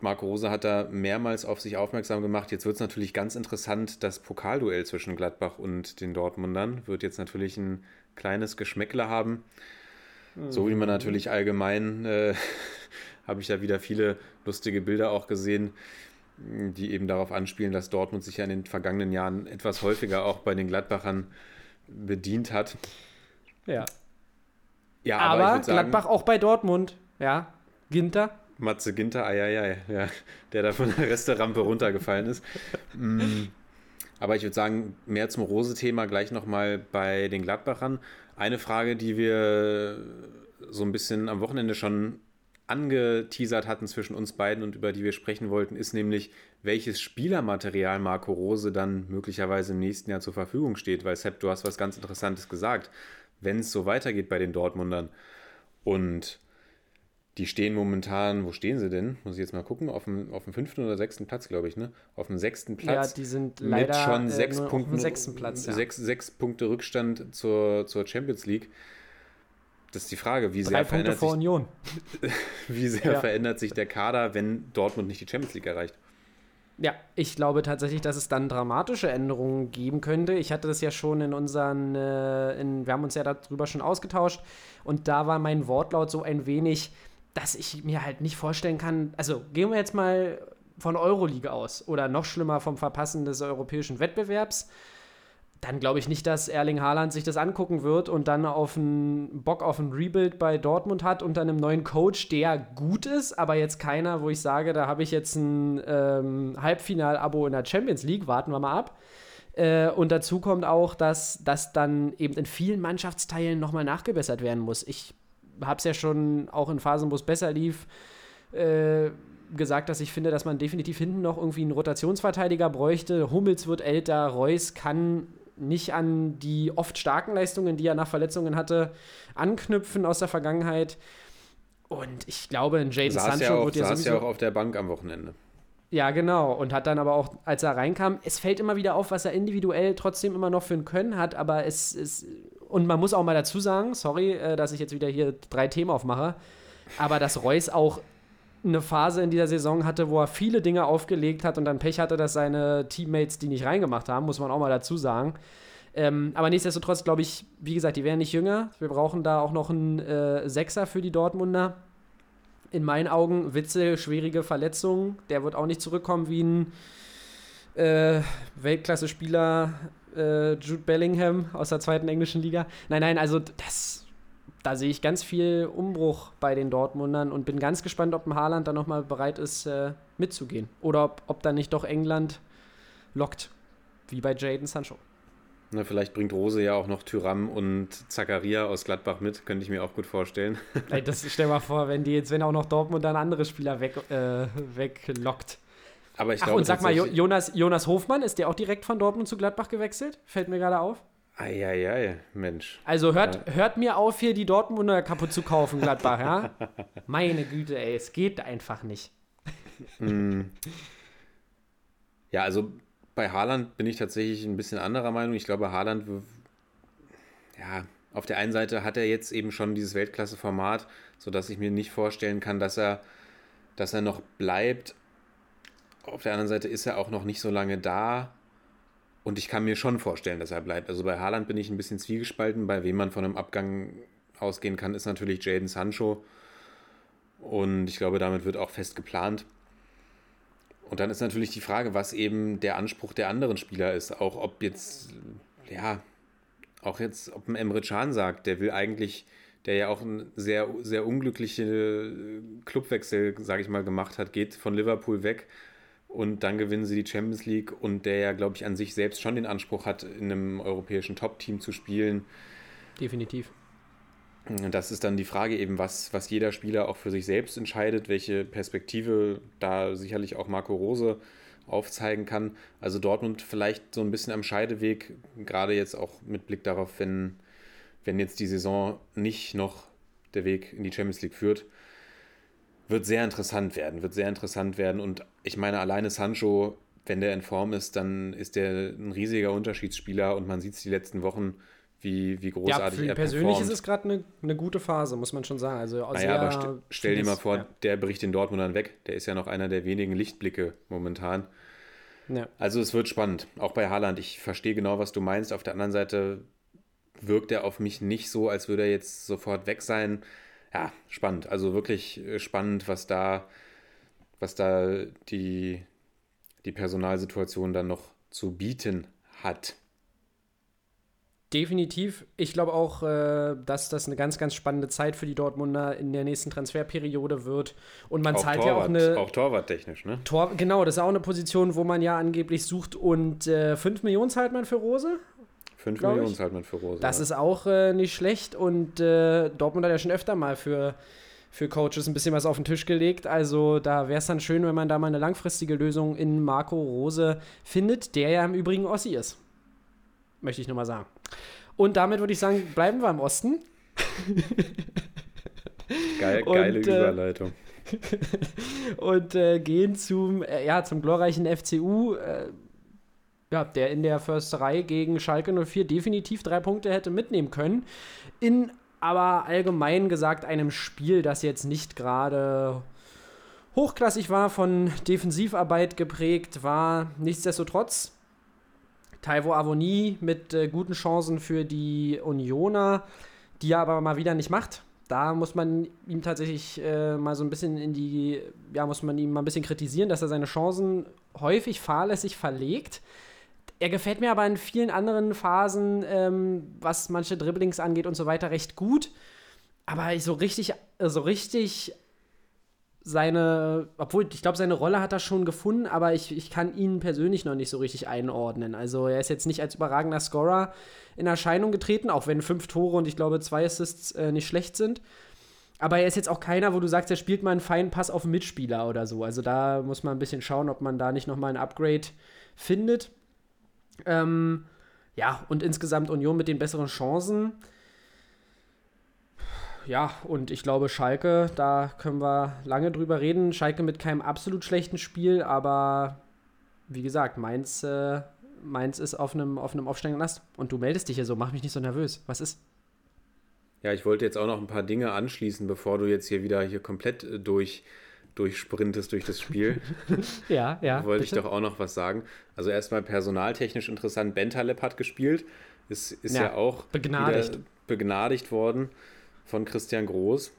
Marco Rose hat da mehrmals auf sich aufmerksam gemacht. Jetzt wird es natürlich ganz interessant, das Pokalduell zwischen Gladbach und den Dortmundern wird jetzt natürlich ein kleines Geschmäckle haben. So wie man natürlich allgemein, äh, habe ich da wieder viele lustige Bilder auch gesehen, die eben darauf anspielen, dass Dortmund sich ja in den vergangenen Jahren etwas häufiger auch bei den Gladbachern bedient hat. Ja. Ja, Aber, würd sagen, Gladbach auch bei Dortmund. Ja. Ginter. Matze Ginter, eieiei, ja, der da von der Resterampe runtergefallen ist. Mm. Aber ich würde sagen, mehr zum Rose-Thema gleich nochmal bei den Gladbachern. Eine Frage, die wir so ein bisschen am Wochenende schon angeteasert hatten zwischen uns beiden und über die wir sprechen wollten, ist nämlich, welches Spielermaterial Marco Rose dann möglicherweise im nächsten Jahr zur Verfügung steht. Weil Sepp, du hast was ganz Interessantes gesagt. Wenn es so weitergeht bei den Dortmundern und die stehen momentan, wo stehen sie denn? Muss ich jetzt mal gucken, auf dem, auf dem fünften oder sechsten Platz, glaube ich, ne? Auf dem sechsten Platz. Ja, die sind leider mit schon äh, sechs auf Punkten, dem sechsten Platz. Ja. sechs, sechs Punkte Rückstand zur, zur Champions League. Das ist die Frage, wie Drei sehr, Punkte verändert sich, wie sehr Ja. verändert sich der Kader, wenn Dortmund nicht die Champions League erreicht? Ja, ich glaube tatsächlich, dass es dann dramatische Änderungen geben könnte. Ich hatte das ja schon in unseren, äh, in, wir haben uns ja darüber schon ausgetauscht und da war mein Wortlaut so ein wenig, dass ich mir halt nicht vorstellen kann, also gehen wir jetzt mal von Euroleague aus oder noch schlimmer vom Verpassen des europäischen Wettbewerbs, dann glaube ich nicht, dass Erling Haaland sich das angucken wird und dann auf einen Bock auf ein Rebuild bei Dortmund hat unter einem neuen Coach, der gut ist, aber jetzt keiner, wo ich sage, da habe ich jetzt ein ähm, Halbfinal-Abo in der Champions League, warten wir mal ab. Äh, und dazu kommt auch, dass das dann eben in vielen Mannschaftsteilen nochmal nachgebessert werden muss. Ich habe es ja schon auch in Phasen, wo es besser lief, äh, gesagt, dass ich finde, dass man definitiv hinten noch irgendwie einen Rotationsverteidiger bräuchte. Hummels wird älter, Reus kann nicht an die oft starken Leistungen, die er nach Verletzungen hatte, anknüpfen aus der Vergangenheit. Und ich glaube, ein Jaden Saß, Sancho ja auch, wird ja saß ja auch auf der Bank am Wochenende. Ja, genau. Und hat dann aber auch, als er reinkam, es fällt immer wieder auf, was er individuell trotzdem immer noch für ein Können hat, aber es ist. Und man muss auch mal dazu sagen, sorry, äh, dass ich jetzt wieder hier drei Themen aufmache, aber dass Reus auch eine Phase in dieser Saison hatte, wo er viele Dinge aufgelegt hat und dann Pech hatte, dass seine Teammates die nicht reingemacht haben, muss man auch mal dazu sagen. Ähm, aber nichtsdestotrotz glaube ich, wie gesagt, die werden nicht jünger. Wir brauchen da auch noch einen äh, Sechser für die Dortmunder. In meinen Augen Witze, schwierige Verletzungen. Der wird auch nicht zurückkommen wie ein äh, Weltklasse-Spieler äh, Jude Bellingham aus der zweiten englischen Liga. Nein, nein, also das, da sehe ich ganz viel Umbruch bei den Dortmundern und bin ganz gespannt, ob ein Haaland da nochmal bereit ist, äh, mitzugehen. Oder ob, ob da nicht doch England lockt, wie bei Jaden Sancho. Na, vielleicht bringt Rose ja auch noch Tyram und Zakaria aus Gladbach mit, könnte ich mir auch gut vorstellen. Ey, das stell mal vor, wenn die jetzt, wenn auch noch Dortmund dann andere Spieler weg, äh, weglockt. Aber ich Ach, glaube und sag mal, Jonas, Jonas Hofmann, ist der auch direkt von Dortmund zu Gladbach gewechselt? Fällt mir gerade auf. Eieiei, Mensch. Also hört, hört mir auf, hier die Dortmunder kaputt zu kaufen, Gladbach, ja? Meine Güte, ey, es geht einfach nicht. Ja, also bei Haaland bin ich tatsächlich ein bisschen anderer Meinung. Ich glaube, Haaland, ja, auf der einen Seite hat er jetzt eben schon dieses Weltklasse-Format, sodass ich mir nicht vorstellen kann, dass er, dass er noch bleibt. Auf der anderen Seite ist er auch noch nicht so lange da. Und ich kann mir schon vorstellen, dass er bleibt. Also bei Haaland bin ich ein bisschen zwiegespalten. Bei wem man von einem Abgang ausgehen kann, ist natürlich Jaden Sancho. Und ich glaube, damit wird auch fest geplant. Und dann ist natürlich die Frage, was eben der Anspruch der anderen Spieler ist. Auch ob jetzt, ja, auch jetzt, ob ein Emre Can sagt, der will eigentlich, der ja auch einen sehr, sehr unglückliche Clubwechsel, sage ich mal, gemacht hat, geht von Liverpool weg und dann gewinnen sie die Champions League und der ja, glaube ich, an sich selbst schon den Anspruch hat, in einem europäischen Top-Team zu spielen. Definitiv. Das ist dann die Frage eben, was, was jeder Spieler auch für sich selbst entscheidet, welche Perspektive da sicherlich auch Marco Rose aufzeigen kann. Also Dortmund vielleicht so ein bisschen am Scheideweg, gerade jetzt auch mit Blick darauf, wenn, wenn jetzt die Saison nicht noch der Weg in die Champions League führt, wird sehr interessant werden, wird sehr interessant werden. Und ich meine, alleine Sancho, wenn der in Form ist, dann ist der ein riesiger Unterschiedsspieler und man sieht es die letzten Wochen, wie, wie Ja, großartig für ihn er persönlich performt. ist es gerade eine ne gute Phase, muss man schon sagen. Also Naja, aber st stell dir mal vor, ja. der bricht den Dortmundern weg. Der ist ja noch einer der wenigen Lichtblicke momentan. Ja. Also es wird spannend, auch bei Haaland. Ich verstehe genau, was du meinst. Auf der anderen Seite wirkt er auf mich nicht so, als würde er jetzt sofort weg sein. Ja, spannend. Also wirklich äh, spannend, was da, was da die, die Personalsituation dann noch zu bieten hat. Definitiv. Ich glaube auch, äh, dass das eine ganz, ganz spannende Zeit für die Dortmunder in der nächsten Transferperiode wird. Und man Auch zahlt Torwart, ja auch eine. auch torwarttechnisch, ne? Tor, genau, das ist auch eine Position, wo man ja angeblich sucht. Und äh, 5 Millionen zahlt man für Rose. 5 Glaub Millionen ich. zahlt man für Rose. Das ja. ist auch äh, nicht schlecht. Und äh, Dortmund hat ja schon öfter mal für, für Coaches ein bisschen was auf den Tisch gelegt. Also da wäre es dann schön, wenn man da mal eine langfristige Lösung in Marco Rose findet, der ja im Übrigen Ossi ist. Möchte ich nur mal sagen. Und damit würde ich sagen, bleiben wir im Osten. Geil, Und, geile äh, Überleitung. und äh, gehen zum, äh, ja, zum glorreichen FCU, äh, ja, der in der Försterei gegen Schalke 04 definitiv drei Punkte hätte mitnehmen können. In aber allgemein gesagt einem Spiel, das jetzt nicht gerade hochklassig war, von Defensivarbeit geprägt war. Nichtsdestotrotz, Taiwo Avoni mit äh, guten Chancen für die Unioner, die er aber mal wieder nicht macht. Da muss man ihm tatsächlich äh, mal so ein bisschen in die, ja, muss man ihm mal ein bisschen kritisieren, dass er seine Chancen häufig fahrlässig verlegt. Er gefällt mir aber in vielen anderen Phasen, ähm, was manche Dribblings angeht und so weiter, recht gut. Aber so richtig, so richtig seine, obwohl ich glaube, seine Rolle hat er schon gefunden, aber ich, ich kann ihn persönlich noch nicht so richtig einordnen. Also er ist jetzt nicht als überragender Scorer in Erscheinung getreten, auch wenn fünf Tore und ich glaube zwei Assists äh, nicht schlecht sind. Aber er ist jetzt auch keiner, wo du sagst, er spielt mal einen feinen Pass auf einen Mitspieler oder so. Also da muss man ein bisschen schauen, ob man da nicht nochmal ein Upgrade findet. Ähm, ja, und insgesamt Union mit den besseren Chancen. Ja, und ich glaube, Schalke, da können wir lange drüber reden. Schalke mit keinem absolut schlechten Spiel, aber wie gesagt, Mainz, äh, Mainz ist auf einem auf einem aufsteigenden Ast. Und du meldest dich hier so, mach mich nicht so nervös. Was ist? Ja, ich wollte jetzt auch noch ein paar Dinge anschließen, bevor du jetzt hier wieder hier komplett äh, durch, durchsprintest durch das Spiel. Ja, ja. wollte bitte. ich doch auch noch was sagen. Also erstmal personaltechnisch interessant. Bentaleb hat gespielt, ist, ist ja, Ja, auch begnadigt. begnadigt worden von Christian Groß.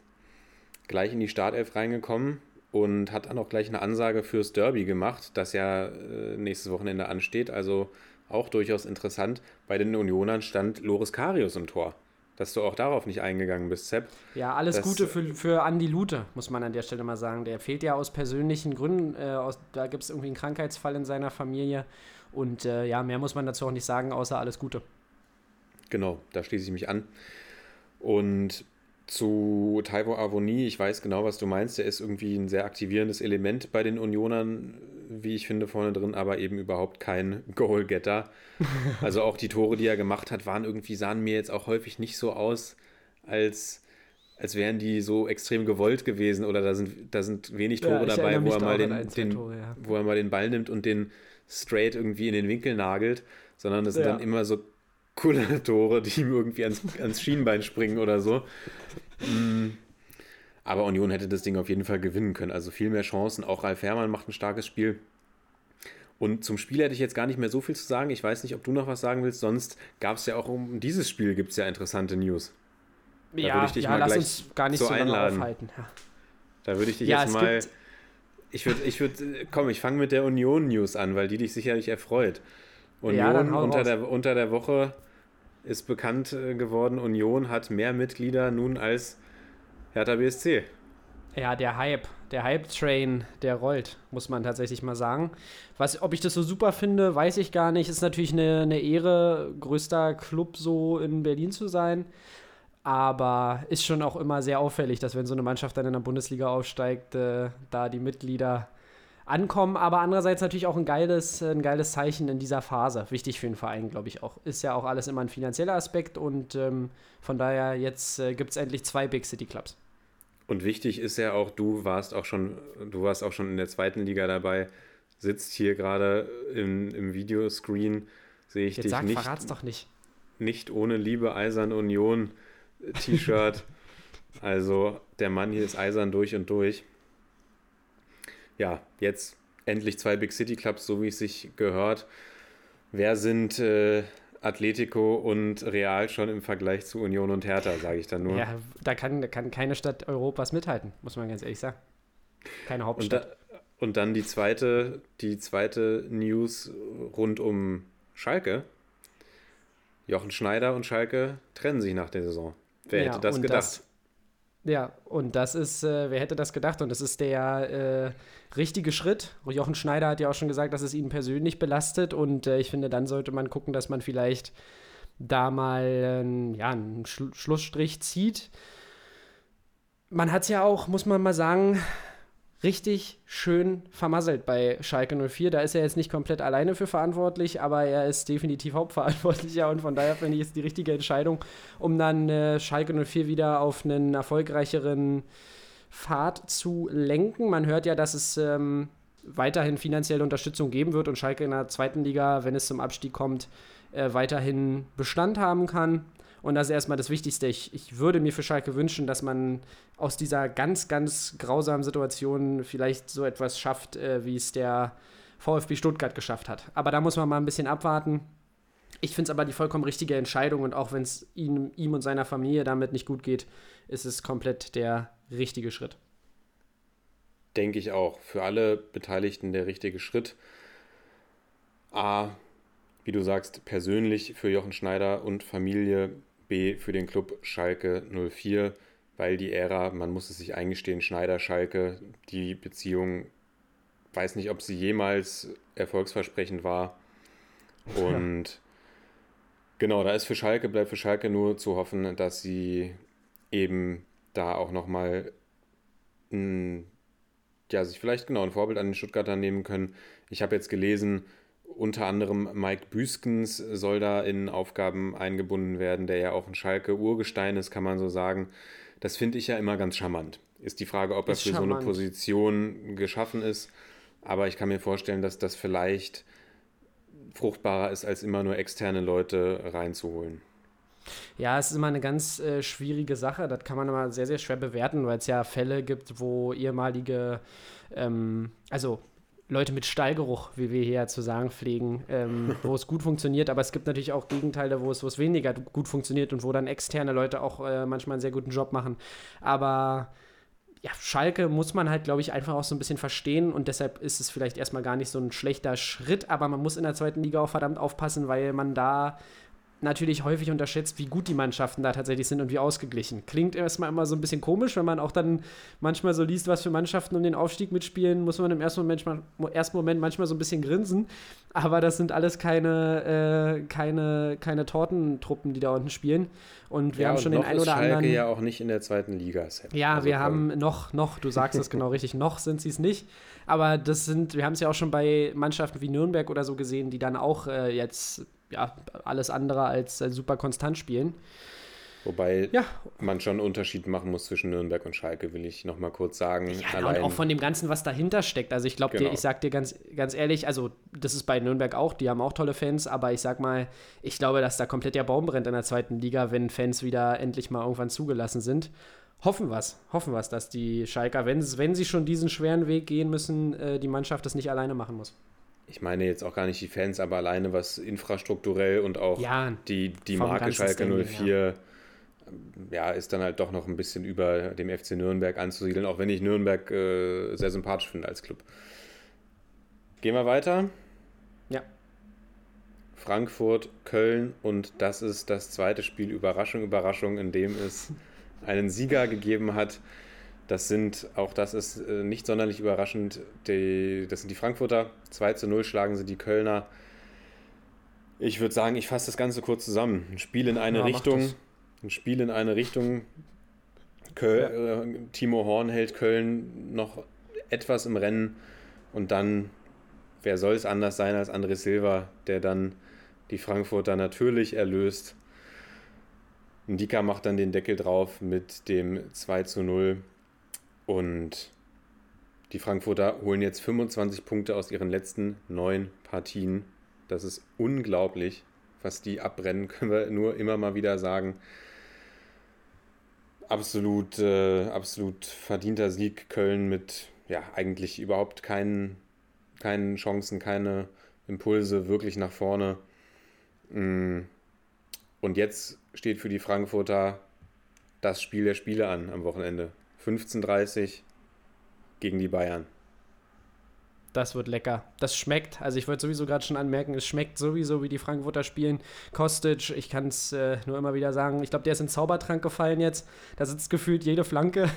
Gleich in die Startelf reingekommen und hat dann auch gleich eine Ansage fürs Derby gemacht, das ja äh, nächstes Wochenende ansteht. Also auch durchaus interessant. Bei den Unionern stand Loris Karius im Tor. Dass du auch darauf nicht eingegangen bist, Sepp. Ja, alles Das- Gute für, für Andi Lute, muss man an der Stelle mal sagen. Der fehlt ja aus persönlichen Gründen. Äh, aus, da gibt es irgendwie einen Krankheitsfall in seiner Familie. Und äh, ja, mehr muss man dazu auch nicht sagen, außer alles Gute. Genau, da schließe ich mich an. Und zu Taiwo Avoni, ich weiß genau, was du meinst. Der ist irgendwie ein sehr aktivierendes Element bei den Unionern, wie ich finde, vorne drin, aber eben überhaupt kein Goalgetter. Also auch die Tore, die er gemacht hat, waren irgendwie, sahen mir jetzt auch häufig nicht so aus, als, als wären die so extrem gewollt gewesen oder da sind, da sind wenig Ja, Tore ich dabei, wo er, mal den, ein, den, Tore, ja. wo er mal den Ball nimmt und den straight irgendwie in den Winkel nagelt, sondern das sind Ja. dann immer so coole Tore, die ihm irgendwie ans, ans Schienbein springen oder so. Mm. Aber Union hätte das Ding auf jeden Fall gewinnen können. Also viel mehr Chancen. Auch Ralf Herrmann macht ein starkes Spiel. Und zum Spiel hätte ich jetzt gar nicht mehr so viel zu sagen. Ich weiß nicht, ob du noch was sagen willst. Sonst gab es ja auch um dieses Spiel gibt es ja interessante News. ja, würde ich dich ja mal lass uns gar nicht so einladen. aufhalten. Ja. Da würde ich dich Ja, jetzt mal. Ich würde, ich würde, komm, ich fange mit der Union-News an, weil die dich sicherlich erfreut. Union unter, raus. der, unter der Woche ist bekannt äh, geworden, Union hat mehr Mitglieder nun als Hertha BSC. Ja, der Hype, der Hype-Train, der rollt, muss man tatsächlich mal sagen. Was, ob ich das so super finde, weiß ich gar nicht. Ist natürlich eine, eine Ehre, größter Club so in Berlin zu sein. Aber ist schon auch immer sehr auffällig, dass wenn so eine Mannschaft dann in der Bundesliga aufsteigt, äh, da die Mitglieder ankommen. Aber andererseits natürlich auch ein geiles, ein geiles Zeichen in dieser Phase. Wichtig für den Verein, glaube ich auch. Ist ja auch alles immer ein finanzieller Aspekt und ähm, von daher jetzt äh, gibt es endlich zwei Big City Clubs. Und wichtig ist ja auch, du warst auch schon, du warst auch schon in der zweiten Liga dabei, sitzt hier gerade im, im Videoscreen, sehe ich Jetzt dich sag, nicht, verrat's doch nicht. nicht ohne Liebe Eisern Union äh, T-Shirt. also der Mann hier ist eisern durch und durch. Ja, jetzt endlich zwei Big City Clubs, so wie es sich gehört. Wer sind äh, Atletico und Real schon im Vergleich zu Union und Hertha, sage ich dann nur. Ja, da kann, da kann keine Stadt Europas mithalten, muss man ganz ehrlich sagen. Keine Und, Hauptstadt. da, und dann die zweite, die zweite News rund um Schalke. Jochen Schneider und Schalke trennen sich nach der Saison. Wer Ja, hätte das und gedacht? das- Ja, und das ist, äh, wer hätte das gedacht? Und das ist der äh, richtige Schritt. Jochen Schneider hat ja auch schon gesagt, dass es ihn persönlich belastet. Und äh, ich finde, dann sollte man gucken, dass man vielleicht da mal äh, ja, einen Schlu Schlussstrich zieht. Man hat es ja auch, muss man mal sagen, richtig schön vermasselt bei Schalke 04. Da ist er jetzt nicht komplett alleine für verantwortlich, aber er ist definitiv Hauptverantwortlicher und von daher finde ich es die richtige Entscheidung, um dann äh, Schalke 04 wieder auf einen erfolgreicheren Pfad zu lenken. Man hört ja, dass es ähm, weiterhin finanzielle Unterstützung geben wird und Schalke in der zweiten Liga, wenn es zum Abstieg kommt, äh, weiterhin Bestand haben kann. Und das ist erstmal das Wichtigste. Ich, ich würde mir für Schalke wünschen, dass man aus dieser ganz, ganz grausamen Situation vielleicht so etwas schafft, äh, wie es der VfB Stuttgart geschafft hat. Aber da muss man mal ein bisschen abwarten. Ich finde es aber die vollkommen richtige Entscheidung und auch wenn es ihm, ihm und seiner Familie damit nicht gut geht, ist es komplett der richtige Schritt. Denke ich auch. Für alle Beteiligten der richtige Schritt. A, wie du sagst, persönlich für Jochen Schneider und Familie. B, für den Club Schalke 04, weil die Ära, man muss es sich eingestehen, Schneider-Schalke, die Beziehung, weiß nicht, ob sie jemals erfolgsversprechend war. Und genau, da ist für Schalke, bleibt für Schalke nur zu hoffen, dass sie eben da auch nochmal ja, sich vielleicht genau ein Vorbild an den Stuttgartern nehmen können. Ich habe jetzt gelesen, unter anderem Mike Büskens soll da in Aufgaben eingebunden werden, der ja auch ein Schalke-Urgestein ist, kann man so sagen. Das finde ich ja immer ganz charmant. Ist die Frage, ob er für so eine charmant. Position geschaffen ist. Aber ich kann mir vorstellen, dass das vielleicht fruchtbarer ist, als immer nur externe Leute reinzuholen. Ja, es ist immer eine ganz äh, schwierige Sache. Das kann man immer sehr, sehr schwer bewerten, weil es ja Fälle gibt, wo ehemalige, ähm, also Leute mit Stallgeruch, wie wir hier zu sagen pflegen, ähm, wo es gut funktioniert, aber es gibt natürlich auch Gegenteile, wo es, wo es weniger gut funktioniert und wo dann externe Leute auch äh, manchmal einen sehr guten Job machen. Aber ja, Schalke muss man halt, glaube ich, einfach auch so ein bisschen verstehen und deshalb ist es vielleicht erstmal gar nicht so ein schlechter Schritt, aber man muss in der zweiten Liga auch verdammt aufpassen, weil man da natürlich häufig unterschätzt, wie gut die Mannschaften da tatsächlich sind und wie ausgeglichen. Klingt erstmal immer so ein bisschen komisch, wenn man auch dann manchmal so liest, was für Mannschaften um den Aufstieg mitspielen, muss man im ersten Moment, manchmal, ersten Moment manchmal so ein bisschen grinsen. Aber das sind alles keine, äh, keine, keine Tortentruppen, die da unten spielen. Und wir Ja, haben schon den noch ein ist oder Schalke anderen. ja auch nicht in der zweiten Liga. Sepp. Ja, Also wir komm. haben noch, noch, du sagst es genau richtig, noch sind sie es nicht. Aber das sind, wir haben es ja auch schon bei Mannschaften wie Nürnberg oder so gesehen, die dann auch äh, jetzt ja, alles andere als super konstant spielen. Wobei Ja. man schon einen Unterschied machen muss zwischen Nürnberg und Schalke, will ich nochmal kurz sagen. Ja, und auch von dem Ganzen, was dahinter steckt. Also ich glaube dir, Genau. ich sag dir ganz, ganz ehrlich, also das ist bei Nürnberg auch, die haben auch tolle Fans, aber ich sag mal, ich glaube, dass da komplett der Baum brennt in der zweiten Liga, wenn Fans wieder endlich mal irgendwann zugelassen sind. Hoffen wir's, hoffen wir's, dass die Schalker, wenn, wenn sie schon diesen schweren Weg gehen müssen, äh, die Mannschaft das nicht alleine machen muss. Ich meine jetzt auch gar nicht die Fans, aber alleine was infrastrukturell und auch Ja, die, die Marke Schalke Standing, 04 ja. ist dann halt doch noch ein bisschen über dem FC Nürnberg anzusiedeln, auch wenn ich Nürnberg äh, sehr sympathisch finde als Club. Gehen wir weiter. Ja. Frankfurt, Köln und das ist das zweite Spiel Überraschung, Überraschung, in dem es einen Sieger gegeben hat. Das sind, auch das ist äh, nicht sonderlich überraschend, die, das sind die Frankfurter. 2 zu 0 schlagen sie die Kölner. Ich würde sagen, ich fasse das Ganze kurz zusammen. Ein Spiel in eine Ja, Richtung. Ein Spiel in eine Richtung. Köl äh, Timo Horn hält Köln noch etwas im Rennen und dann, wer soll es anders sein als André Silva, der dann die Frankfurter natürlich erlöst. Ndika macht dann den Deckel drauf mit dem 2 zu 0 und die Frankfurter holen jetzt 25 Punkte aus ihren letzten neun Partien. Das ist unglaublich, was die abbrennen, können wir nur immer mal wieder sagen. Absolut, äh, absolut verdienter Sieg Köln mit ja eigentlich überhaupt keinen, keinen Chancen, keine Impulse wirklich nach vorne. Mm. Und jetzt steht für die Frankfurter das Spiel der Spiele an am Wochenende. 15:30 gegen die Bayern. Das wird lecker. Das schmeckt. Also ich wollte sowieso gerade schon anmerken, es schmeckt sowieso, wie die Frankfurter spielen. Kostic, ich kann es äh, nur immer wieder sagen, ich glaube, der ist in Zaubertrank gefallen jetzt. Da sitzt gefühlt jede Flanke.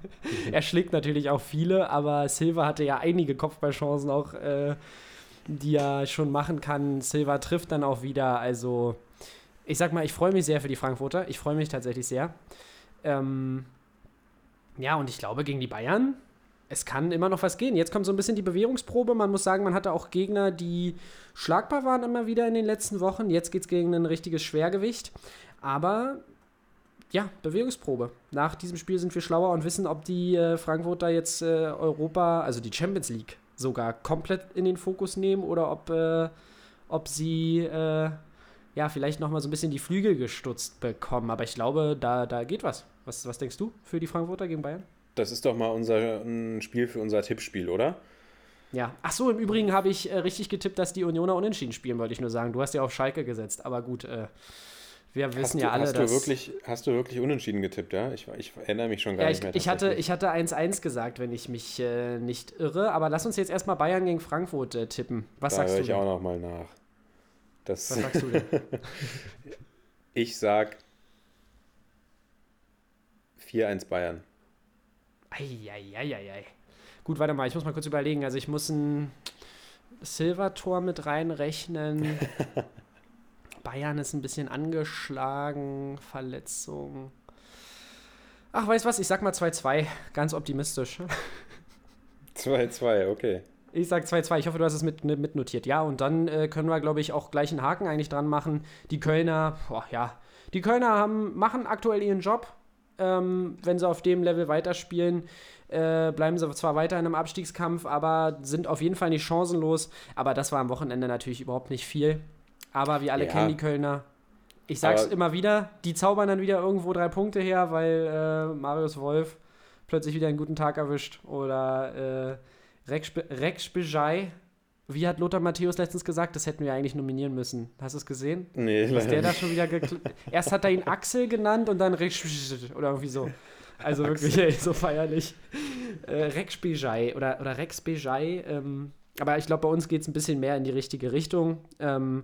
er schlägt natürlich auch viele, aber Silva hatte ja einige Kopfballchancen auch, äh, die er schon machen kann. Silva trifft dann auch wieder. Also ich sag mal, ich freue mich sehr für die Frankfurter. Ich freue mich tatsächlich sehr. Ähm, ja, und ich glaube, gegen die Bayern, es kann immer noch was gehen. Jetzt kommt so ein bisschen die Bewährungsprobe. Man muss sagen, man hatte auch Gegner, die schlagbar waren immer wieder in den letzten Wochen. Jetzt geht es gegen ein richtiges Schwergewicht. Aber ja, Bewährungsprobe. Nach diesem Spiel sind wir schlauer und wissen, ob die äh, Frankfurter jetzt äh, Europa, also die Champions League, sogar komplett in den Fokus nehmen oder ob, äh, ob sie äh, ja vielleicht nochmal so ein bisschen die Flügel gestutzt bekommen. Aber ich glaube, da, da geht was. Was. Was denkst du für die Frankfurter gegen Bayern? Das ist doch mal unser ein Spiel für unser Tippspiel, oder? Ja. Ach so, im Übrigen habe ich äh, richtig getippt, dass die Unioner unentschieden spielen, wollte ich nur sagen. Du hast ja auf Schalke gesetzt, aber gut, äh, wir wissen du, ja alle, hast dass... Du wirklich, hast du wirklich unentschieden getippt, ja? Ich, ich erinnere mich schon gar Ja, nicht ich, mehr. ich hatte tatsächlich. ich hatte 1-1 gesagt, wenn ich mich äh, nicht irre. Aber lass uns jetzt erstmal Bayern gegen Frankfurt äh, tippen. Was da sagst höre du? ich denn? auch noch mal nach. Das, Was sagst du denn? ich sag 4-1 Bayern. Eieieiei. Gut, warte mal, ich muss mal kurz überlegen. Also ich muss ein Silvertor mit reinrechnen. Bayern ist ein bisschen angeschlagen, Verletzung. Ach, weißt was? Ich sag mal 2-2, ganz optimistisch. 2-2, okay. Ich sag 2-2. Ich hoffe, du hast es mit, mitnotiert. Ja, und dann äh, können wir, glaube ich, auch gleich einen Haken eigentlich dran machen. Die Kölner, boah, ja, die Kölner haben, machen aktuell ihren Job. Ähm, wenn sie auf dem Level weiterspielen, äh, bleiben sie zwar weiter in einem Abstiegskampf, aber sind auf jeden Fall nicht chancenlos. Aber das war am Wochenende natürlich überhaupt nicht viel. Aber wir alle Ja. kennen die Kölner. Ich sag's Aber- immer wieder, die zaubern dann wieder irgendwo drei Punkte her, weil äh, Marius Wolf plötzlich wieder einen guten Tag erwischt. Oder äh, Rex, Rex Bejai. Wie hat Lothar Matthäus letztens gesagt, das hätten wir eigentlich nominieren müssen. Hast du es gesehen? Nee, Ist leider der da nicht. schon wieder Erst hat er ihn Axel genannt und dann Rex oder irgendwie so. Also wirklich ey, so feierlich. Äh, Rex Bejai oder, oder Rex Bejai. Ähm, aber ich glaube, bei uns geht es ein bisschen mehr in die richtige Richtung. Ähm,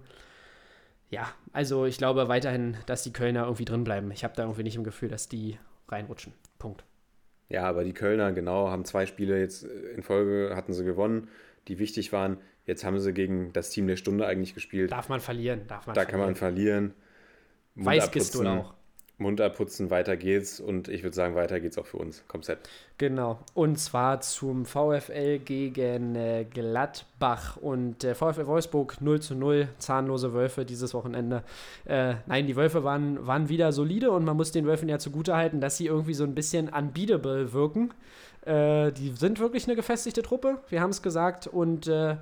ja, also ich glaube weiterhin, dass die Kölner irgendwie drin bleiben. Ich habe da irgendwie nicht im Gefühl, dass die reinrutschen. Punkt. Ja, aber die Kölner, genau, haben zwei Spiele jetzt in Folge, hatten sie gewonnen, die wichtig waren. Jetzt haben sie gegen das Team der Stunde eigentlich gespielt. Darf man verlieren, darf man da kann man verlieren. verlieren. Mund Weißgistol abputzen, auch. Mund abputzen, weiter geht's. Und ich würde sagen, weiter geht's auch für uns. Komplett. Genau. Und zwar zum VfL gegen äh, Gladbach und äh, VfL Wolfsburg 0 zu 0. Zahnlose Wölfe dieses Wochenende. Äh, nein, die Wölfe waren, waren wieder solide und man muss den Wölfen ja zugutehalten, dass sie irgendwie so ein bisschen unbeatable wirken. Äh, die sind wirklich eine gefestigte Truppe, wir haben es gesagt. Und äh,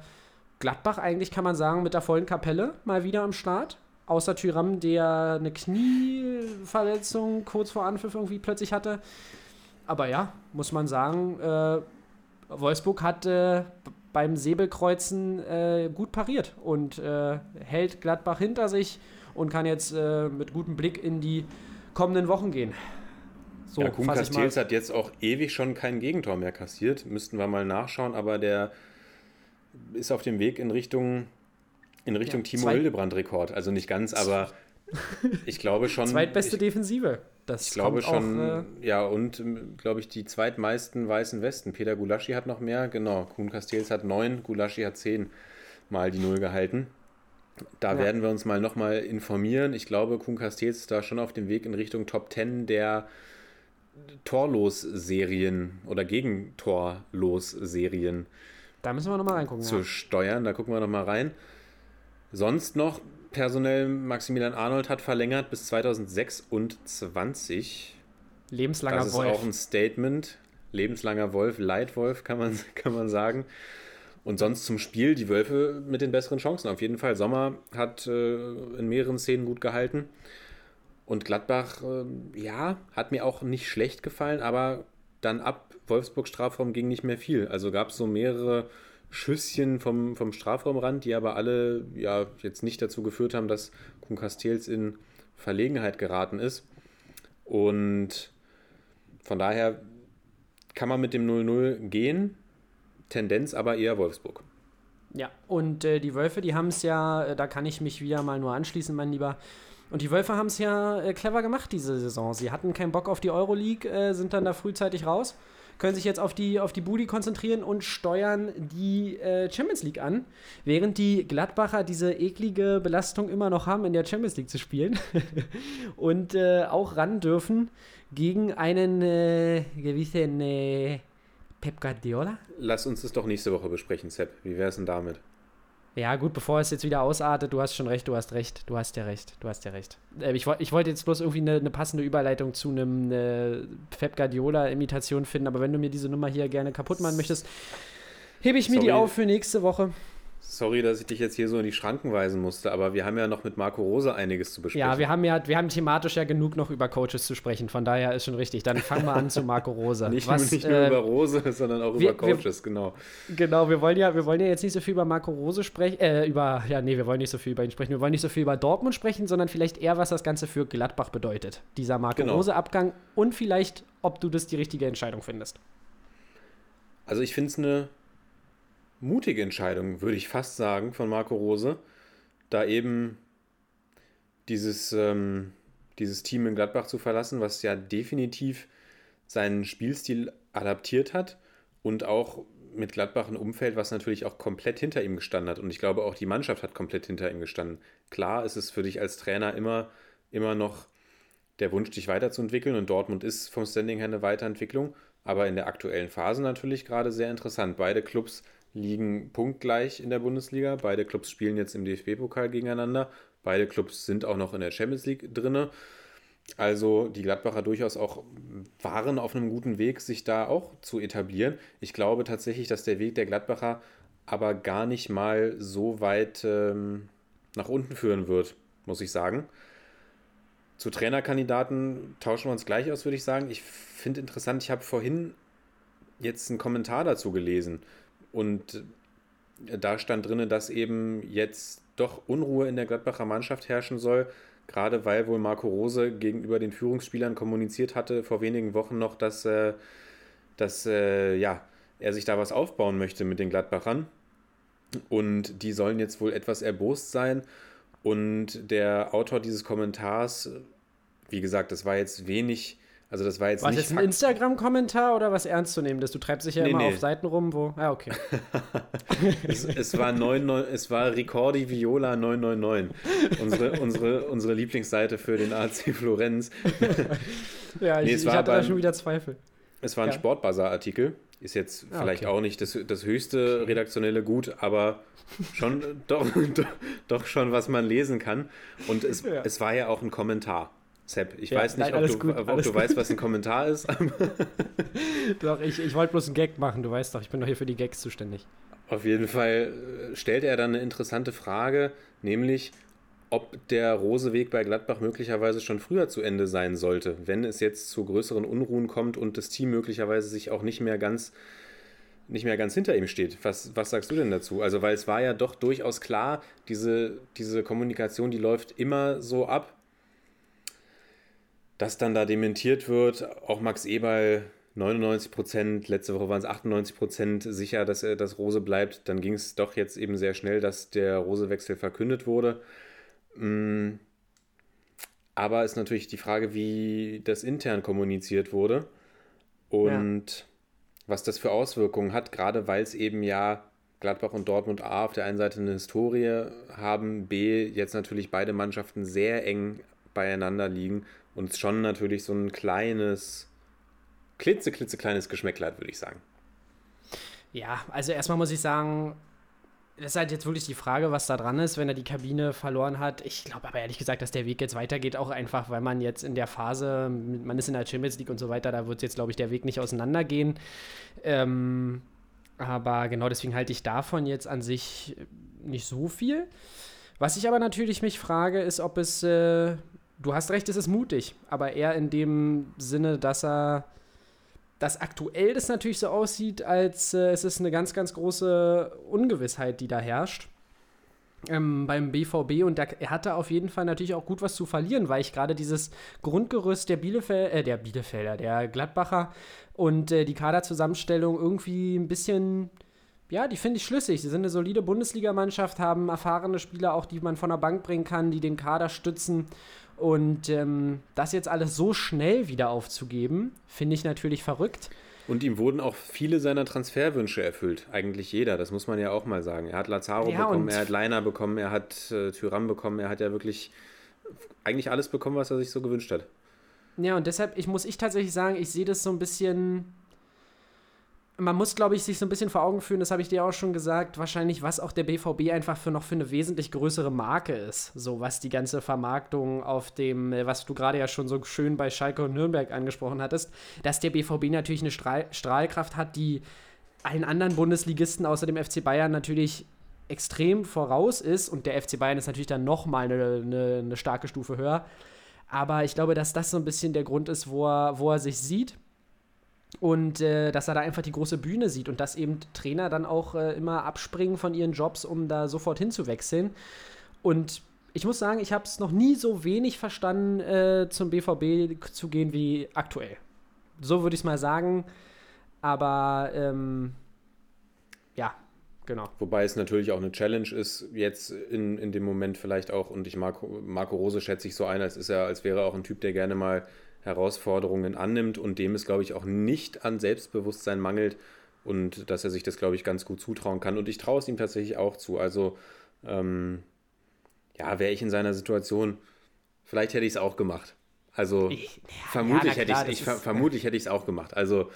Gladbach eigentlich kann man sagen, mit der vollen Kapelle mal wieder am Start. Außer Tyram, der eine Knieverletzung kurz vor Anpfiff irgendwie plötzlich hatte. Aber ja, muss man sagen, äh, Wolfsburg hat äh, beim Säbelkreuzen äh, gut pariert und äh, hält Gladbach hinter sich und kann jetzt äh, mit gutem Blick in die kommenden Wochen gehen. So, ja, Kuhn. Castells hat jetzt auch ewig schon kein Gegentor mehr kassiert. Müssten wir mal nachschauen, aber der ist auf dem Weg in Richtung, in Richtung Ja, Timo Hildebrand-Rekord. Also nicht ganz, aber ich glaube schon. Zweitbeste ich, Defensive. Das ich glaube schon, Auch, äh, ja, und ähm, glaube ich, die zweitmeisten weißen Westen. Peter Gulaschi hat noch mehr, genau. Kuhn Castells hat neun, Gulaschi hat zehn Mal die Null gehalten. Da Ja. werden wir uns mal nochmal informieren. Ich glaube, Kuhn Castells ist da schon auf dem Weg in Richtung Top 10 der Torlos-Serien oder Gegentorlos-Serien da müssen wir nochmal reingucken. zu Ja. steuern. Da gucken wir nochmal rein. Sonst noch personell, Maximilian Arnold hat verlängert bis 2026. Lebenslanger das ist Wolf. auch ein Statement. Lebenslanger Wolf, Leitwolf, kann man, kann man sagen. Und sonst zum Spiel die Wölfe mit den besseren Chancen. Auf jeden Fall. Sommer hat äh, in mehreren Szenen gut gehalten. Und Gladbach, äh, ja, hat mir auch nicht schlecht gefallen, aber dann ab Wolfsburg Strafraum ging nicht mehr viel. Also gab es so mehrere Schüsschen vom, vom Strafraumrand, die aber alle ja jetzt nicht dazu geführt haben, dass Kuhn Castells in Verlegenheit geraten ist. Und von daher kann man mit dem 0-0 gehen. Tendenz aber eher Wolfsburg. Ja, und äh, die Wölfe, die haben es ja, äh, da kann ich mich wieder mal nur anschließen, mein Lieber. Und die Wölfe haben es ja äh, clever gemacht diese Saison. Sie hatten keinen Bock auf die Euroleague, äh, sind dann da frühzeitig raus, können sich jetzt auf die, auf die Budi konzentrieren und steuern die äh, Champions League an, während die Gladbacher diese eklige Belastung immer noch haben, in der Champions League zu spielen und äh, auch ran dürfen gegen einen äh, gewissen äh, Pep Guardiola. Lass uns das doch nächste Woche besprechen, Sepp. Wie wäre es denn damit? Ja, gut, bevor es jetzt wieder ausartet, du hast schon recht, du hast recht, du hast ja recht, du hast ja recht. Äh, ich, ich wollte jetzt bloß irgendwie eine, eine passende Überleitung zu einem äh, Pep Guardiola-Imitation finden, aber wenn du mir diese Nummer hier gerne kaputt machen möchtest, hebe ich mir die Sorry. auf für nächste Woche. Sorry, dass ich dich jetzt hier so in die Schranken weisen musste, aber wir haben ja noch mit Marco Rose einiges zu besprechen. Ja, wir haben ja, wir haben thematisch ja genug noch über Coaches zu sprechen, von daher ist schon richtig. Dann fangen wir an zu Marco Rosa. nicht, Was, nicht nur äh, über Rose, sondern auch wir- über Coaches, genau. Genau, wir wollen ja, wir wollen ja jetzt nicht so viel über Marco Rose sprechen, äh, über, ja, nee, wir wollen nicht so viel über ihn sprechen. Wir wollen nicht so viel über Dortmund sprechen, sondern vielleicht eher, was das Ganze für Gladbach bedeutet. Dieser Marco Genau. Rose-Abgang und vielleicht, ob du das die richtige Entscheidung findest. Also ich finde es eine mutige Entscheidung, würde ich fast sagen, von Marco Rose, da eben dieses, ähm, dieses Team in Gladbach zu verlassen, was ja definitiv seinen Spielstil adaptiert hat und auch mit Gladbach ein Umfeld, was natürlich auch komplett hinter ihm gestanden hat. Und ich glaube, auch die Mannschaft hat komplett hinter ihm gestanden. Klar ist es für dich als Trainer immer, immer noch der Wunsch, dich weiterzuentwickeln. Und Dortmund ist vom Standing her eine Weiterentwicklung. Aber in der aktuellen Phase natürlich gerade sehr interessant. Beide Clubs liegen punktgleich in der Bundesliga. Beide Clubs spielen jetzt im DFB-Pokal gegeneinander. Beide Clubs sind auch noch in der Champions League drinne. Also die Gladbacher durchaus auch waren auf einem guten Weg, sich da auch zu etablieren. Ich glaube tatsächlich, dass der Weg der Gladbacher aber gar nicht mal so weit ähm, nach unten führen wird, muss ich sagen. Zu Trainerkandidaten tauschen wir uns gleich aus, würde ich sagen. Ich finde interessant, ich habe vorhin jetzt einen Kommentar dazu gelesen und da stand drin, dass eben jetzt doch Unruhe in der Gladbacher Mannschaft herrschen soll, gerade weil wohl Marco Rose gegenüber den Führungsspielern kommuniziert hatte vor wenigen Wochen noch, dass, äh, dass äh, ja, er sich da was aufbauen möchte mit den Gladbachern. Und die sollen jetzt wohl etwas erbost sein. Und der Autor dieses Kommentars, wie gesagt, das war jetzt wenig, also das war jetzt Was nicht jetzt ein Fakt- Instagram-Kommentar oder was ernst zu nehmen? Das du treibst dich ja Nee, immer nee. auf Seiten rum, wo. Ah, okay. Es, es, war 99, es war Ricordi Viola 999, unsere, unsere, unsere Lieblingsseite für den AC Florenz. Ja, Nee, ich, es ich war hatte da beim- schon wieder Zweifel. Es war ein Ja. Sportbazar-Artikel. Ist jetzt Ah, vielleicht okay. auch nicht das, das höchste redaktionelle Gut, aber schon doch, doch, doch schon, was man lesen kann. Und es, Ja. es war ja auch ein Kommentar. Sepp, ich Ja, weiß nicht, nein, ob, du, gut, ob du weißt, was ein Kommentar ist. Doch, ich, ich wollte bloß einen Gag machen, du weißt doch, ich bin doch hier für die Gags zuständig. Auf jeden Fall äh, stellt er dann eine interessante Frage, nämlich ob der Roseweg bei Gladbach möglicherweise schon früher zu Ende sein sollte, wenn es jetzt zu größeren Unruhen kommt und das Team möglicherweise sich auch nicht mehr ganz nicht mehr ganz hinter ihm steht. Was, was sagst du denn dazu? Also, weil es war ja doch durchaus klar, diese, diese Kommunikation, die läuft immer so ab, dass dann da dementiert wird, auch Max Eberl 99 Prozent, letzte Woche waren es 98 Prozent sicher, dass er das Rose bleibt. Dann ging es doch jetzt eben sehr schnell, dass der Rosewechsel verkündet wurde. Mm, Aber ist natürlich die Frage, wie das intern kommuniziert wurde und was das für Auswirkungen hat, gerade weil es eben ja Gladbach und Dortmund A auf der einen Seite eine Historie haben, B jetzt natürlich beide Mannschaften sehr eng beieinander liegen und es schon natürlich so ein kleines, klitze, klitze kleines Geschmäckle hat, würde ich sagen. Ja, also erstmal muss ich sagen, das ist halt jetzt wirklich die Frage, was da dran ist, wenn er die Kabine verloren hat. Ich glaube aber ehrlich gesagt, dass der Weg jetzt weitergeht, auch einfach, weil man jetzt in der Phase, man ist in der Champions League und so weiter, da wird jetzt, glaube ich, der Weg nicht auseinandergehen. Ähm, aber genau deswegen halte ich davon jetzt an sich nicht so viel. Was ich aber natürlich mich frage, ist, ob es, äh, du hast recht, es ist mutig, aber eher in dem Sinne, dass er dass aktuell das natürlich so aussieht, als äh, es ist eine ganz, ganz große Ungewissheit, die da herrscht. Ähm, beim BVB und da, er hatte auf jeden Fall natürlich auch gut was zu verlieren, weil ich gerade dieses Grundgerüst der Bielefeld, äh, der Bielefelder, der Gladbacher und äh, die Kaderzusammenstellung irgendwie ein bisschen ja, die finde ich schlüssig. Sie sind eine solide Bundesligamannschaft, haben erfahrene Spieler, auch die man von der Bank bringen kann, die den Kader stützen. Und ähm, das jetzt alles so schnell wieder aufzugeben, finde ich natürlich verrückt. Und ihm wurden auch viele seiner Transferwünsche erfüllt. Eigentlich jeder, das muss man ja auch mal sagen. Er hat Lazaro Ja, bekommen, er hat Leiner bekommen, er hat äh, Tyram bekommen, er hat ja wirklich eigentlich alles bekommen, was er sich so gewünscht hat. Ja, und deshalb, ich muss ich tatsächlich sagen, ich sehe das so ein bisschen. Man muss, glaube ich, sich so ein bisschen vor Augen führen, das habe ich dir auch schon gesagt, wahrscheinlich, was auch der BVB einfach für noch für eine wesentlich größere Marke ist. So was die ganze Vermarktung auf dem, äh, was du gerade ja schon so schön bei Schalke und Nürnberg angesprochen hattest, dass der BVB natürlich eine Strahl Strahlkraft hat, die allen anderen Bundesligisten außer dem FC Bayern natürlich extrem voraus ist. Und der FC Bayern ist natürlich dann nochmal eine, eine, eine starke Stufe höher. Aber ich glaube, dass das so ein bisschen der Grund ist, wo er, wo er sich sieht. Und äh, dass er da einfach die große Bühne sieht und dass eben Trainer dann auch äh, immer abspringen von ihren Jobs, um da sofort hinzuwechseln. Und ich muss sagen, ich habe es noch nie so wenig verstanden, äh, zum BVB zu gehen wie aktuell. So würde ich es mal sagen. Aber ähm, ja, genau. Wobei es natürlich auch eine Challenge ist, jetzt in, in dem Moment vielleicht auch, und ich Marco, Marco Rose schätze ich so ein, als ist er, als wäre er auch ein Typ, der gerne mal Herausforderungen annimmt und dem es, glaube ich, auch nicht an Selbstbewusstsein mangelt und dass er sich das, glaube ich, ganz gut zutrauen kann. Und ich traue es ihm tatsächlich auch zu. Also, ähm, ja, wäre ich in seiner Situation, vielleicht hätte ich es auch gemacht. Also, Ich- vermutlich, ja, hätte ich, das ver ist- vermutlich hätte ich es auch gemacht. Also,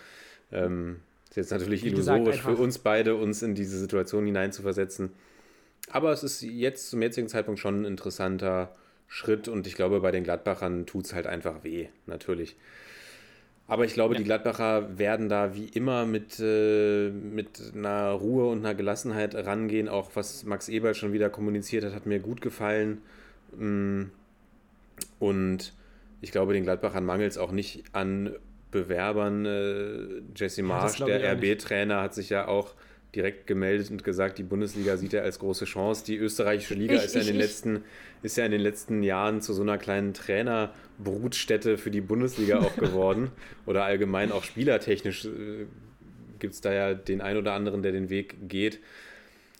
ähm, ist jetzt natürlich illusorisch für uns beide, uns in diese Situation hineinzuversetzen. Aber es ist jetzt zum jetzigen Zeitpunkt schon ein interessanter Schritt und ich glaube, bei den Gladbachern tut es halt einfach weh, natürlich. Aber ich glaube, die Gladbacher werden da wie immer mit, äh, mit einer Ruhe und einer Gelassenheit rangehen. Auch was Max Eberl schon wieder kommuniziert hat, hat mir gut gefallen. Mm, Und ich glaube, den Gladbachern mangelt es auch nicht an Bewerbern. Äh, Jesse Marsch, ich der. RB-Trainer, hat sich ja auch direkt gemeldet und gesagt, die Bundesliga sieht er als große Chance. Die österreichische Liga Ich- ist, ja in den ich- letzten, ist ja in den letzten Jahren zu so einer kleinen Trainerbrutstätte für die Bundesliga auch geworden. Oder allgemein auch spielertechnisch äh, gibt es da ja den einen oder anderen, der den Weg geht.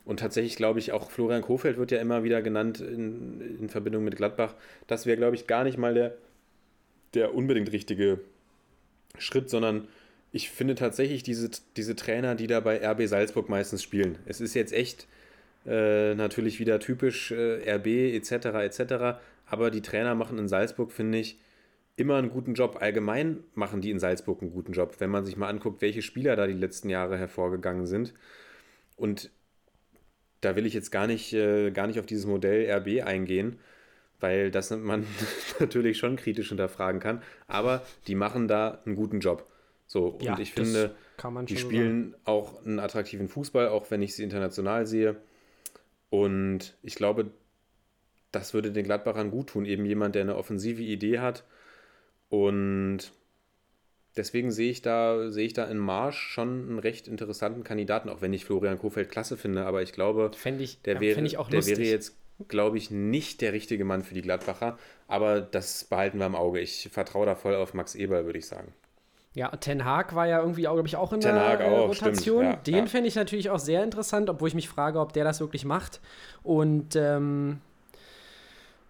Und tatsächlich glaube ich, auch Florian Kofeld wird ja immer wieder genannt in, in Verbindung mit Gladbach. Das wäre, glaube ich, gar nicht mal der, der unbedingt richtige Schritt, sondern ich finde tatsächlich diese, diese Trainer, die da bei RB Salzburg meistens spielen. Es ist jetzt echt äh, natürlich wieder typisch äh, RB etc. etc. Aber die Trainer machen in Salzburg, finde ich, immer einen guten Job. Allgemein machen die in Salzburg einen guten Job, wenn man sich mal anguckt, welche Spieler da die letzten Jahre hervorgegangen sind. Und da will ich jetzt gar nicht, äh, gar nicht auf dieses Modell RB eingehen, weil das man natürlich schon kritisch hinterfragen kann. Aber die machen da einen guten Job. So, Ja, und ich finde, die spielen auch einen attraktiven Fußball, auch wenn ich sie international sehe. Und ich glaube, das würde den Gladbachern gut tun. Eben jemand, der eine offensive Idee hat. Und deswegen sehe ich da, sehe ich da in Marsch schon einen recht interessanten Kandidaten, auch wenn ich Florian Kofeld klasse finde. Aber ich glaube, ich, der ja, wäre, der wäre jetzt, glaube ich, nicht der richtige Mann für die Gladbacher. Aber das behalten wir im Auge. Ich vertraue da voll auf Max Eber, würde ich sagen. Ja, Ten Hag war ja irgendwie, glaube ich, auch in Ten der äh, auch, Rotation. stimmt, ja, Den ja. fände ich natürlich auch sehr interessant, obwohl ich mich frage, ob der das wirklich macht. Und ähm,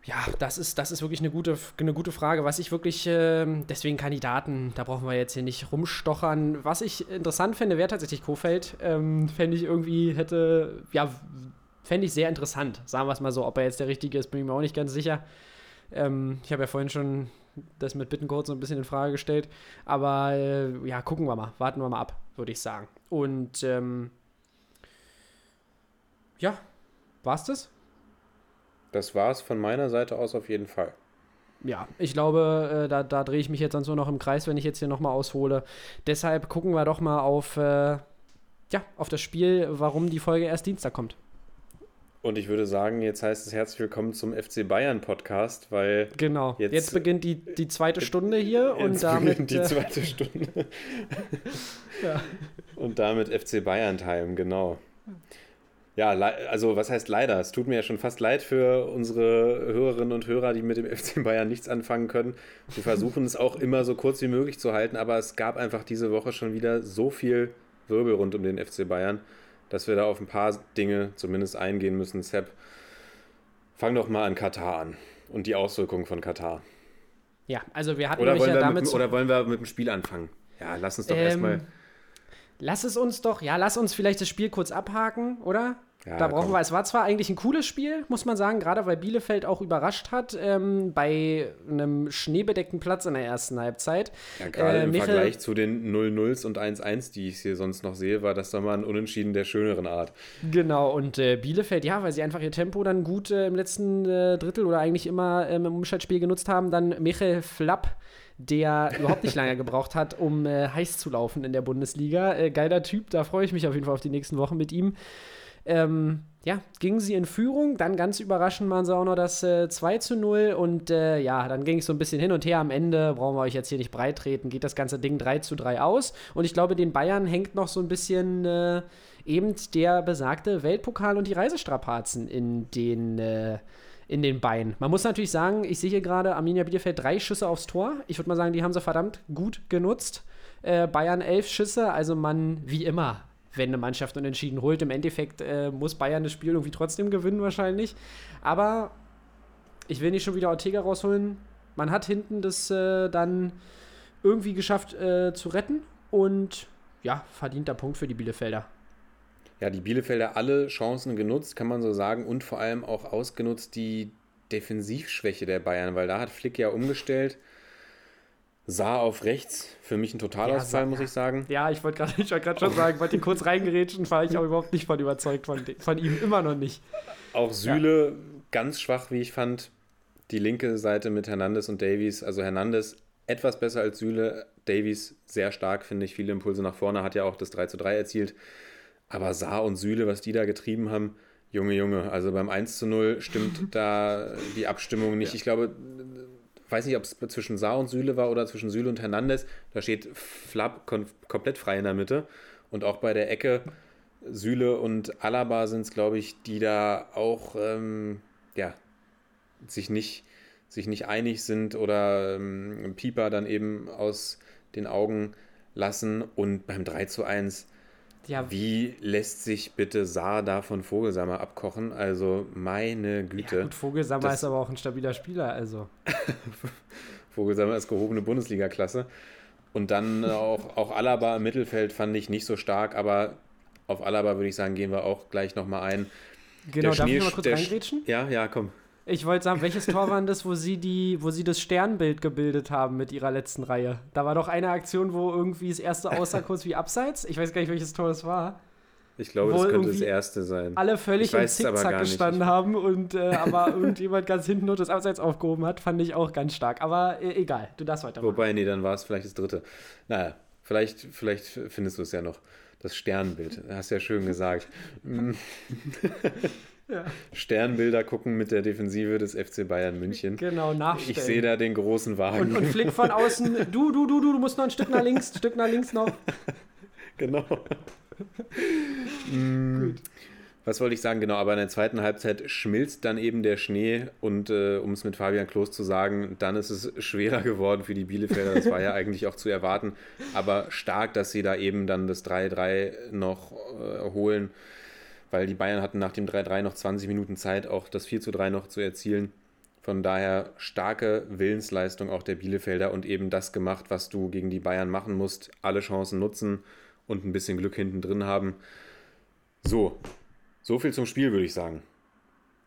ja, das ist, das ist wirklich eine gute, eine gute Frage. Was ich wirklich, ähm, deswegen Kandidaten, da brauchen wir jetzt hier nicht rumstochern. Was ich interessant fände, wäre tatsächlich Kofeld. Ähm, fände ich irgendwie, hätte, ja, fände ich sehr interessant. Sagen wir es mal so. Ob er jetzt der Richtige ist, bin ich mir auch nicht ganz sicher. Ähm, ich habe ja vorhin schon das mit Bittencourt so ein bisschen in Frage gestellt. Aber äh, ja, gucken wir mal. Warten wir mal ab, würde ich sagen. Und ähm, ja, war's das? Das war es von meiner Seite aus auf jeden Fall. Ja, ich glaube, äh, da, da drehe ich mich jetzt sonst nur noch im Kreis, wenn ich jetzt hier nochmal aushole. Deshalb gucken wir doch mal auf, äh, ja, auf das Spiel, warum die Folge erst Dienstag kommt. Und ich würde sagen, jetzt heißt es herzlich willkommen zum FC Bayern Podcast, weil Genau. Jetzt, Jetzt- beginnt die, die zweite Stunde hier und damit. beginnt die äh, zweite Stunde. Ja. Und damit FC Bayern Time, genau. Ja, also was heißt leider? Es tut mir ja schon fast leid für unsere Hörerinnen und Hörer, die mit dem FC Bayern nichts anfangen können. Wir versuchen es auch immer so kurz wie möglich zu halten, aber es gab einfach diese Woche schon wieder so viel Wirbel rund um den FC Bayern. Dass wir da auf ein paar Dinge zumindest eingehen müssen. Sepp, fang doch mal an Katar an und die Auswirkungen von Katar. Ja, also wir hatten Oder wollen, ja wir damit. mit, oder wollen wir mit dem Spiel anfangen? Ja, lass uns doch erstmal. ähm, lass es uns doch, ja, lass uns vielleicht das Spiel kurz abhaken, oder? Ja, da brauchen komm. wir, es war zwar eigentlich ein cooles Spiel, muss man sagen, gerade weil Bielefeld auch überrascht hat ähm, bei einem schneebedeckten Platz in der ersten Halbzeit. Ja, gerade Äh, im Michel- Vergleich zu den 0-0s und 1-1, die ich hier sonst noch sehe, war das doch mal ein Unentschieden der schöneren Art. Genau, und äh, Bielefeld, ja, weil sie einfach ihr Tempo dann gut äh, im letzten äh, Drittel oder eigentlich immer ähm, im Umschaltspiel genutzt haben, dann Michael Flapp, der überhaupt nicht lange gebraucht hat, um äh, heiß zu laufen in der Bundesliga. Äh, geiler Typ, da freue ich mich auf jeden Fall auf die nächsten Wochen mit ihm. Ähm, ja, gingen sie in Führung, dann ganz überraschend waren sie auch noch das äh, 2 zu 0 und äh, ja, dann ging es so ein bisschen hin und her. Am Ende brauchen wir euch jetzt hier nicht breit treten, geht das ganze Ding 3 zu 3 aus und ich glaube, den Bayern hängt noch so ein bisschen äh, eben der besagte Weltpokal und die Reisestrapazen in den, äh, in den Beinen. Man muss natürlich sagen, ich sehe hier gerade Arminia Bielefeld drei Schüsse aufs Tor. Ich würde mal sagen, die haben sie verdammt gut genutzt. Äh, Bayern elf Schüsse, also man, wie immer, wenn eine Mannschaft unentschieden holt, im Endeffekt äh, muss Bayern das Spiel irgendwie trotzdem gewinnen wahrscheinlich. Aber ich will nicht schon wieder Ortega rausholen. Man hat hinten das äh, dann irgendwie geschafft äh, zu retten und ja, verdienter Punkt für die Bielefelder. Ja, die Bielefelder alle Chancen genutzt, kann man so sagen, und vor allem auch ausgenutzt die Defensivschwäche der Bayern, weil da hat Flick ja umgestellt. Sah auf rechts, für mich ein Totalausfall, Ja, muss ich sagen. Ja, ich wollte gerade wollt schon sagen, wollte ihn kurz reingerätschen, war ich auch überhaupt nicht von überzeugt von, von ihm, immer noch nicht. Auch Süle ganz schwach, wie ich fand. Die linke Seite mit Hernandez und Davies. Also Hernandez etwas besser als Süle. Davies sehr stark, finde ich. Viele Impulse nach vorne, hat ja auch das 3 zu 3 erzielt. Aber Saar und Süle, was die da getrieben haben, Junge, Junge. Also beim 1 zu 0 stimmt da die Abstimmung nicht. Ich glaube, weiß nicht, ob es zwischen Saar und Süle war oder zwischen Süle und Hernandez. Da steht Flapp komplett frei in der Mitte. Und auch bei der Ecke Süle und Alaba sind es, glaube ich, die da auch ähm, ja, sich, nicht, sich nicht einig sind oder ähm, Pieper dann eben aus den Augen lassen. Und beim 3 zu 1, Ja, wie lässt sich bitte Saar da von Vogelsammer abkochen? Also meine Güte. ja gut, Vogelsammer Das- ist aber auch ein stabiler Spieler, also. Vogelsammer ist gehobene Bundesliga-Klasse. Und dann auch, auch Alaba im Mittelfeld fand ich nicht so stark, aber auf Alaba würde ich sagen, gehen wir auch gleich nochmal ein. Genau, Der darf ich Schnee- noch mal kurz reingrätschen? Ja, ja, komm. Ich wollte sagen, welches Tor war das, wo sie, die, wo sie das Sternbild gebildet haben mit ihrer letzten Reihe? Da war doch eine Aktion, wo irgendwie das erste aussah kurz wie Abseits. Ich weiß gar nicht, welches Tor das war. Ich glaube, das könnte das erste sein. Alle völlig im Zickzack gar nicht. gestanden haben und äh, aber irgendjemand ganz hinten nur das Abseits aufgehoben hat, fand ich auch ganz stark. Aber äh, egal, du darfst weitermachen. Wobei, nee, dann war es vielleicht das dritte. Naja, vielleicht, vielleicht findest du es ja noch. Das Sternbild. Hast ja schön gesagt. Sternbilder gucken mit der Defensive des FC Bayern München. Genau, nachstellen. Ich sehe da den großen Wagen. und, und Flick von außen, du, du, du, du, du musst noch ein Stück nach links, ein Stück nach links noch. genau. Mm. Was wollte ich sagen? Genau, aber in der zweiten Halbzeit schmilzt dann eben der Schnee und äh, um es mit Fabian Klos zu sagen, dann ist es schwerer geworden für die Bielefelder. Das war ja eigentlich auch zu erwarten. Aber stark, dass sie da eben dann das 3-3 noch äh, holen, weil die Bayern hatten nach dem 3-3 noch 20 Minuten Zeit, auch das 4-3 noch zu erzielen. Von daher starke Willensleistung auch der Bielefelder und eben das gemacht, was du gegen die Bayern machen musst. Alle Chancen nutzen und ein bisschen Glück hinten drin haben. So, so viel zum Spiel, würde ich sagen.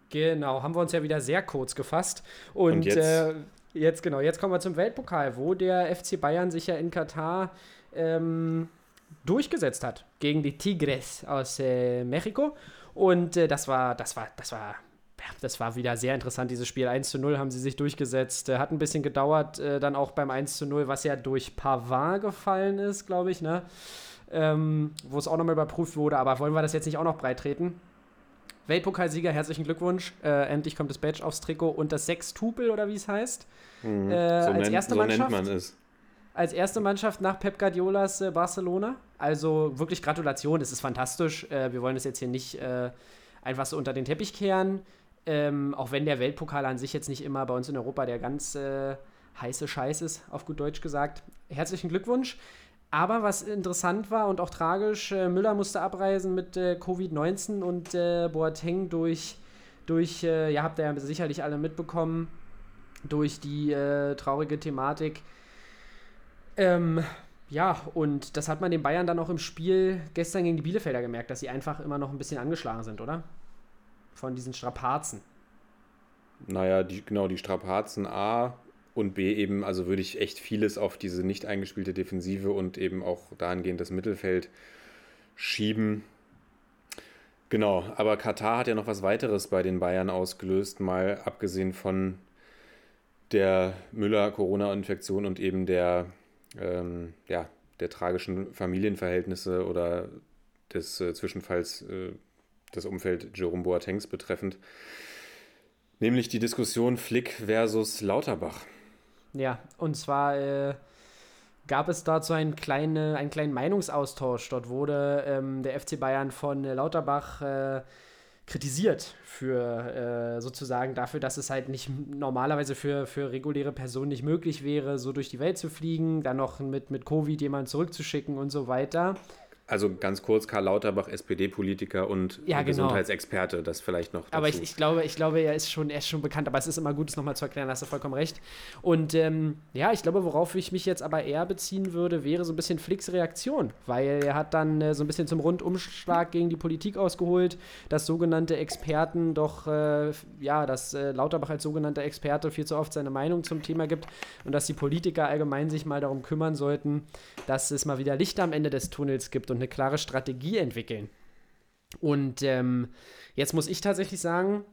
Genau, haben wir uns ja wieder sehr kurz gefasst. Und, Und jetzt? Äh, jetzt, genau, jetzt kommen wir zum Weltpokal, wo der FC Bayern sich ja in Katar ähm, durchgesetzt hat gegen die Tigres aus äh, Mexiko. Und äh, das war, das war, das war. ja, Das war wieder sehr interessant, dieses Spiel. 1 zu 0 haben sie sich durchgesetzt. Äh, Hat ein bisschen gedauert, äh, dann auch beim 1 zu 0, was ja durch Pavard gefallen ist, glaube ich, ne? Ähm, wo es auch nochmal überprüft wurde. Aber wollen wir das jetzt nicht auch noch breit treten? Weltpokalsieger, herzlichen Glückwunsch. Äh, endlich kommt das Badge aufs Trikot und das Sechstupel oder wie es heißt. Mhm. Äh, so als nennt, erste so nennt Mannschaft? man es. Als erste Mannschaft nach Pep Guardiolas äh, Barcelona. Also wirklich Gratulation, es ist fantastisch. Äh, wir wollen es jetzt hier nicht äh, einfach so unter den Teppich kehren. Ähm, auch wenn der Weltpokal an sich jetzt nicht immer bei uns in Europa der ganz äh, heiße Scheiß ist, auf gut Deutsch gesagt. Herzlichen Glückwunsch. Aber was interessant war und auch tragisch, äh, Müller musste abreisen mit äh, Covid-19 und Boateng durch, durch ja, habt ihr ja sicherlich alle mitbekommen, durch die äh, traurige Thematik. Ähm, ja, und das hat man den Bayern dann auch im Spiel gestern gegen die Bielefelder gemerkt, dass sie einfach immer noch ein bisschen angeschlagen sind, oder? Von diesen Strapazen. Naja, die, genau, die Strapazen A und B eben, also würde ich echt vieles auf diese nicht eingespielte Defensive und eben auch dahingehend das Mittelfeld schieben. Genau, aber Katar hat ja noch was weiteres bei den Bayern ausgelöst, mal abgesehen von der Müller-Corona-Infektion und eben der, ähm, ja, der tragischen Familienverhältnisse oder des äh, Zwischenfalls äh, das Umfeld Jerome Boatengs betreffend. Nämlich die Diskussion Flick versus Lauterbach. Ja, und zwar äh, gab es dazu einen, kleine, einen kleinen Meinungsaustausch. Dort wurde ähm, der FC Bayern von Lauterbach äh, kritisiert für äh, sozusagen dafür, dass es halt nicht normalerweise für, für reguläre Personen nicht möglich wäre, so durch die Welt zu fliegen, dann noch mit, mit Covid jemanden zurückzuschicken und so weiter. Also ganz kurz, Karl Lauterbach, SPD-Politiker und Ja, genau. Gesundheitsexperte, das vielleicht noch dazu. Aber ich, ich, glaube, ich glaube, er ist schon, er ist schon bekannt, aber es ist immer gut, es nochmal zu erklären, hast du vollkommen recht. Und ähm, ja, ich glaube, worauf ich mich jetzt aber eher beziehen würde, wäre so ein bisschen Flicks Reaktion, weil er hat dann äh, so ein bisschen zum Rundumschlag gegen die Politik ausgeholt, dass sogenannte Experten doch, äh, ja, dass äh, Lauterbach als sogenannter Experte viel zu oft seine Meinung zum Thema gibt und dass die Politiker allgemein sich mal darum kümmern sollten, dass es mal wieder Licht am Ende des Tunnels gibt und eine klare Strategie entwickeln. Und ähm, jetzt muss ich tatsächlich sagen,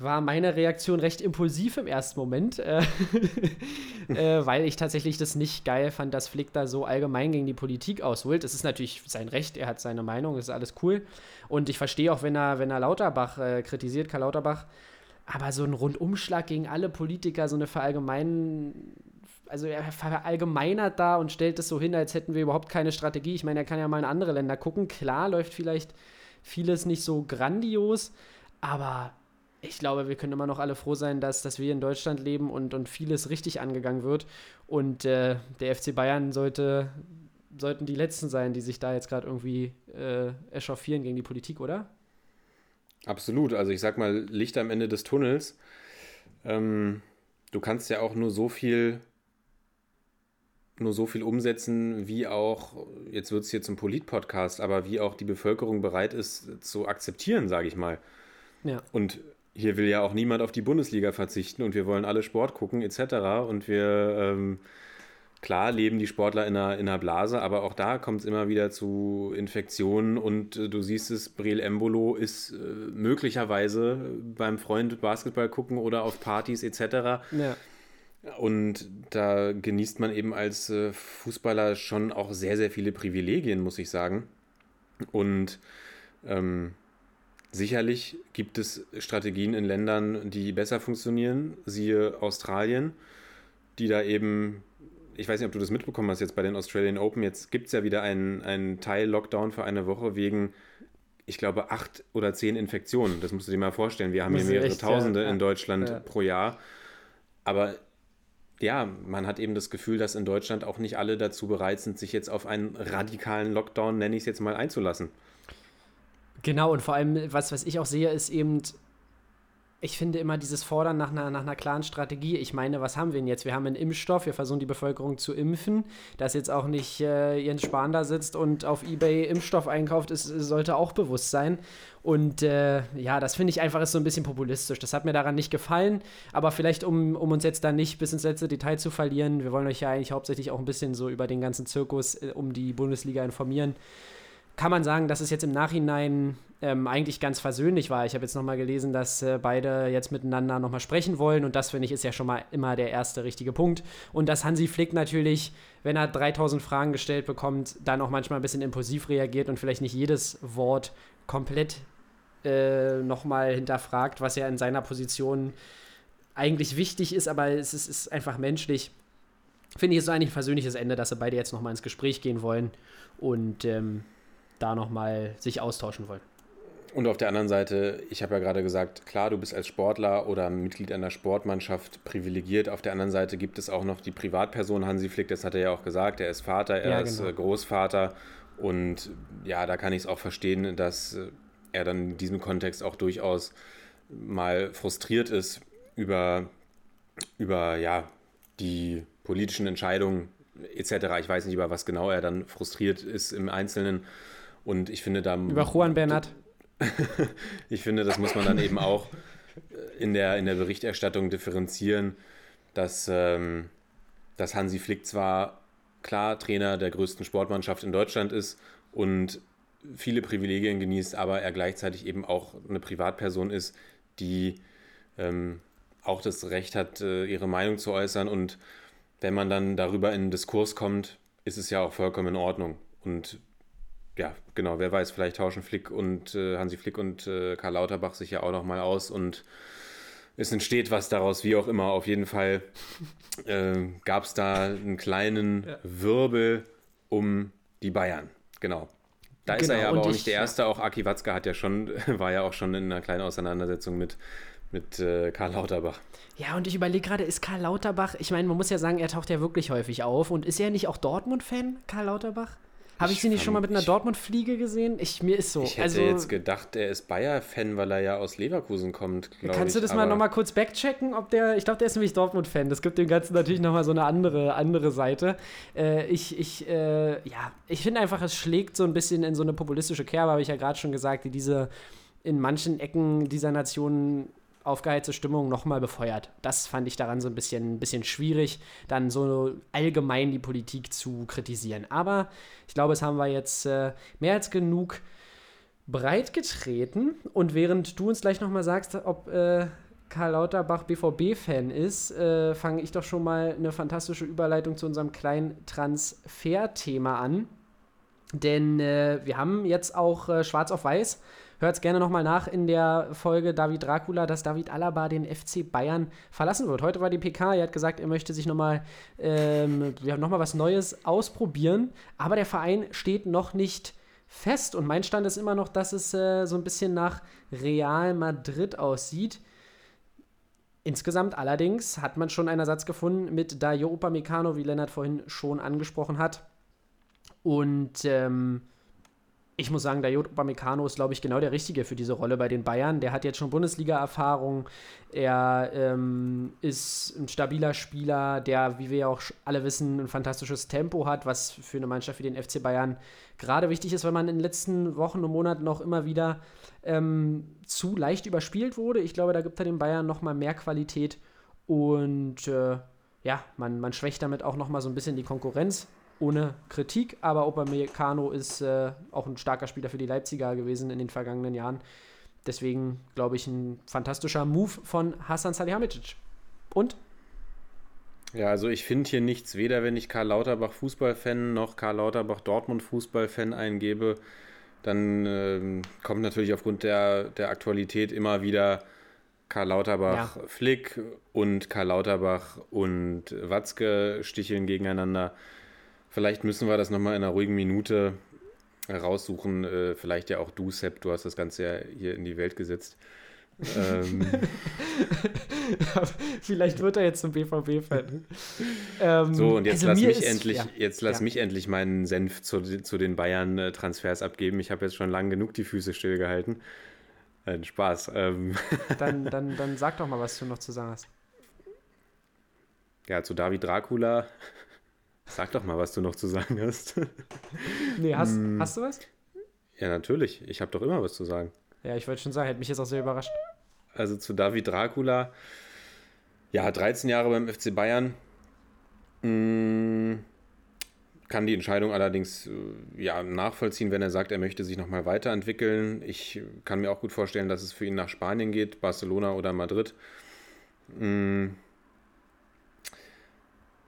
war meine Reaktion recht impulsiv im ersten Moment, äh, äh, weil ich tatsächlich das nicht geil fand, dass Flick da so allgemein gegen die Politik ausholt. Es ist natürlich sein Recht, er hat seine Meinung, ist alles cool. Und ich verstehe auch, wenn er, wenn er Lauterbach äh, kritisiert, Karl Lauterbach, aber so ein Rundumschlag gegen alle Politiker, so eine verallgemeinen also er verallgemeinert da und stellt es so hin, als hätten wir überhaupt keine Strategie. Ich meine, er kann ja mal in andere Länder gucken. Klar läuft vielleicht vieles nicht so grandios, aber ich glaube, wir können immer noch alle froh sein, dass, dass wir in Deutschland leben und, und vieles richtig angegangen wird. Und äh, der FC Bayern sollte, sollten die Letzten sein, die sich da jetzt gerade irgendwie äh, echauffieren gegen die Politik, oder? Absolut. Also ich sag mal, Licht am Ende des Tunnels. Ähm, du kannst ja auch nur so viel nur so viel umsetzen, wie auch, jetzt wird es hier zum Polit-Podcast, aber wie auch die Bevölkerung bereit ist zu akzeptieren, sage ich mal. Ja. Und hier will ja auch niemand auf die Bundesliga verzichten und wir wollen alle Sport gucken etc. Und wir, ähm, klar, leben die Sportler in einer, in einer Blase, aber auch da kommt es immer wieder zu Infektionen und äh, du siehst es, Breel Embolo ist äh, möglicherweise beim Freund Basketball gucken oder auf Partys etc. Ja. Und da genießt man eben als äh, Fußballer schon auch sehr, sehr viele Privilegien, muss ich sagen. Und ähm, sicherlich gibt es Strategien in Ländern, die besser funktionieren, siehe Australien, die da eben, ich weiß nicht, ob du das mitbekommen hast jetzt bei den Australian Open, jetzt gibt es ja wieder einen, einen Teil-Lockdown für eine Woche wegen, ich glaube, acht oder zehn Infektionen. Das musst du dir mal vorstellen. Wir haben hier mehrere echt, ja, Tausende ja, in Deutschland ja. pro Jahr. Aber ja, man hat eben das Gefühl, dass in Deutschland auch nicht alle dazu bereit sind, sich jetzt auf einen radikalen Lockdown, nenne ich es jetzt mal, einzulassen. Genau, und vor allem, was, was ich auch sehe, ist eben, ich finde immer dieses Fordern nach einer, nach einer klaren Strategie. Ich meine, was haben wir denn jetzt? Wir haben einen Impfstoff, wir versuchen die Bevölkerung zu impfen. Dass jetzt auch nicht äh, Jens Spahn da sitzt und auf Ebay Impfstoff einkauft, ist, sollte auch bewusst sein. Und äh, ja, das finde ich einfach ist so ein bisschen populistisch. Das hat mir daran nicht gefallen. Aber vielleicht, um, um uns jetzt da nicht bis ins letzte Detail zu verlieren, wir wollen euch ja eigentlich hauptsächlich auch ein bisschen so über den ganzen Zirkus äh, um die Bundesliga informieren kann man sagen, dass es jetzt im Nachhinein ähm, eigentlich ganz versöhnlich war. Ich habe jetzt nochmal gelesen, dass äh, beide jetzt miteinander nochmal sprechen wollen und das finde ich ist ja schon mal immer der erste richtige Punkt. Und dass Hansi Flick natürlich, wenn er 3000 Fragen gestellt bekommt, dann auch manchmal ein bisschen impulsiv reagiert und vielleicht nicht jedes Wort komplett äh, nochmal hinterfragt, was ja in seiner Position eigentlich wichtig ist, aber es ist, ist einfach menschlich. Finde ich, ist so eigentlich ein versöhnliches Ende, dass sie beide jetzt nochmal ins Gespräch gehen wollen und ähm, da nochmal sich austauschen wollen. Und auf der anderen Seite, ich habe ja gerade gesagt, klar, du bist als Sportler oder Mitglied einer Sportmannschaft privilegiert. Auf der anderen Seite gibt es auch noch die Privatperson Hansi Flick, das hat er ja auch gesagt. Er ist Vater, er Ja, ist genau. äh, Großvater. Und ja, da kann ich es auch verstehen, dass äh, er dann in diesem Kontext auch durchaus mal frustriert ist über, über ja, die politischen Entscheidungen etc. Ich weiß nicht, über was genau er dann frustriert ist im Einzelnen. Und ich finde, da Über Juan Bernat. ich finde, das muss man dann eben auch äh, in der, in der Berichterstattung differenzieren, dass, ähm, dass Hansi Flick zwar klar Trainer der größten Sportmannschaft in Deutschland ist und viele Privilegien genießt, aber er gleichzeitig eben auch eine Privatperson ist, die ähm, auch das Recht hat, äh, ihre Meinung zu äußern. Und wenn man dann darüber in Diskurs kommt, ist es ja auch vollkommen in Ordnung. Und ja, genau, wer weiß, vielleicht tauschen Flick und äh, Hansi Flick und äh, Karl Lauterbach sich ja auch nochmal aus und es entsteht was daraus, wie auch immer. Auf jeden Fall äh, gab es da einen kleinen Wirbel um die Bayern. Genau. Da ist Genau, er ja aber auch ich- nicht der Erste. Auch Aki Watzke hat ja schon, war ja auch schon in einer kleinen Auseinandersetzung mit, mit äh, Karl Lauterbach. Ja, und ich überlege gerade, ist Karl Lauterbach, ich meine, man muss ja sagen, er taucht ja wirklich häufig auf. Und ist er nicht auch Dortmund-Fan, Karl Lauterbach? Habe ich, Ich sie nicht schon mal mit einer Dortmund-Fliege gesehen? Ich, mir ist so. Ich hätte also, jetzt gedacht, er ist Bayer-Fan, weil er ja aus Leverkusen kommt. Kannst du ich, das mal nochmal kurz backchecken, ob der, ich glaube, der ist nämlich Dortmund-Fan. Das gibt dem Ganzen natürlich nochmal so eine andere, andere Seite. Äh, ich, ich, äh, ja, ich finde einfach, es schlägt so ein bisschen in so eine populistische Kerbe, habe ich ja gerade schon gesagt, die diese in manchen Ecken dieser Nation aufgeheizte Stimmung nochmal befeuert. Das fand ich daran so ein bisschen, ein bisschen schwierig, dann so allgemein die Politik zu kritisieren. Aber ich glaube, es haben wir jetzt äh, mehr als genug breit getreten. Und während du uns gleich nochmal sagst, ob äh, Karl Lauterbach BVB-Fan ist, äh, fange ich doch schon mal eine fantastische Überleitung zu unserem kleinen Transfer-Thema an. Denn äh, wir haben jetzt auch äh, schwarz auf weiß. Hört es gerne nochmal nach in der Folge David Dracula, dass David Alaba den FC Bayern verlassen wird. Heute war die PK, er hat gesagt, er möchte sich nochmal ähm, noch was Neues ausprobieren. Aber der Verein steht noch nicht fest. Und mein Stand ist immer noch, dass es äh, so ein bisschen nach Real Madrid aussieht. Insgesamt allerdings hat man schon einen Ersatz gefunden mit Dayo Upamecano, wie Lennart vorhin schon angesprochen hat. Und ähm, ich muss sagen, Dayo Upamecano ist, glaube ich, genau der Richtige für diese Rolle bei den Bayern. Der hat jetzt schon Bundesliga-Erfahrung. Er ähm, ist ein stabiler Spieler, der, wie wir ja auch alle wissen, ein fantastisches Tempo hat, was für eine Mannschaft wie den FC Bayern gerade wichtig ist, weil man in den letzten Wochen und Monaten noch immer wieder ähm, zu leicht überspielt wurde. Ich glaube, da gibt er den Bayern noch mal mehr Qualität und äh, ja, man, man schwächt damit auch noch mal so ein bisschen die Konkurrenz. Ohne Kritik, aber Upamecano ist äh, auch ein starker Spieler für die Leipziger gewesen in den vergangenen Jahren. Deswegen glaube ich ein fantastischer Move von Hasan Salihamidzic. Und Ja, also ich finde hier nichts, weder wenn ich Karl Lauterbach Fußballfan noch Karl Lauterbach Dortmund Fußballfan eingebe, dann ähm, kommt natürlich aufgrund der, der Aktualität immer wieder Karl Lauterbach Flick und Karl Lauterbach und Watzke sticheln gegeneinander. Vielleicht müssen wir das nochmal in einer ruhigen Minute raussuchen. Äh, vielleicht ja auch du, Sepp, du hast das Ganze ja hier in die Welt gesetzt. ähm, vielleicht wird er jetzt zum BVB-Fan. ähm, So, und jetzt also lass mich ist- endlich, ja. jetzt lass Ja. mich endlich meinen Senf zu, zu den Bayern-Transfers abgeben. Ich habe jetzt schon lange genug die Füße stillgehalten. Ein Spaß. Ähm, Dann, dann, dann sag doch mal, was du noch zu sagen hast. ja, zu David Dracula. Sag doch mal, was du noch zu sagen hast. Nee, hast, Hm. hast du was? ja, natürlich. Ich habe doch immer was zu sagen. Ja, ich wollte schon sagen, hätte mich jetzt auch sehr überrascht. Also zu David Dracula. Ja, 13 Jahre beim FC Bayern. Mm, Kann die Entscheidung allerdings äh, ja, nachvollziehen, wenn er sagt, er möchte sich nochmal weiterentwickeln. Ich kann mir auch gut vorstellen, dass es für ihn nach Spanien geht, Barcelona oder Madrid.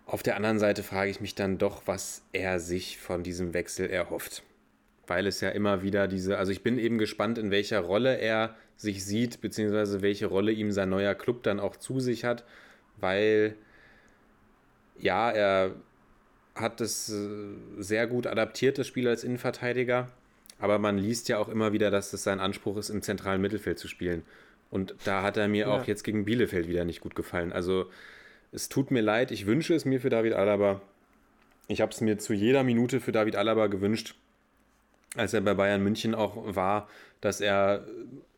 Auf der anderen Seite frage ich mich dann doch, was er sich von diesem Wechsel erhofft. Weil es ja immer wieder diese, also ich bin eben gespannt, in welcher Rolle er sich sieht, beziehungsweise welche Rolle ihm sein neuer Club dann auch zu sich hat, weil ja, er hat das äh, sehr gut adaptiert, das Spiel als Innenverteidiger, aber man liest ja auch immer wieder, dass es sein Anspruch ist, im zentralen Mittelfeld zu spielen. Und da hat er mir Ja. auch jetzt gegen Bielefeld wieder nicht gut gefallen. Also es tut mir leid, ich wünsche es mir für David Alaba. Ich habe es mir zu jeder Minute für David Alaba gewünscht, als er bei Bayern München auch war, dass er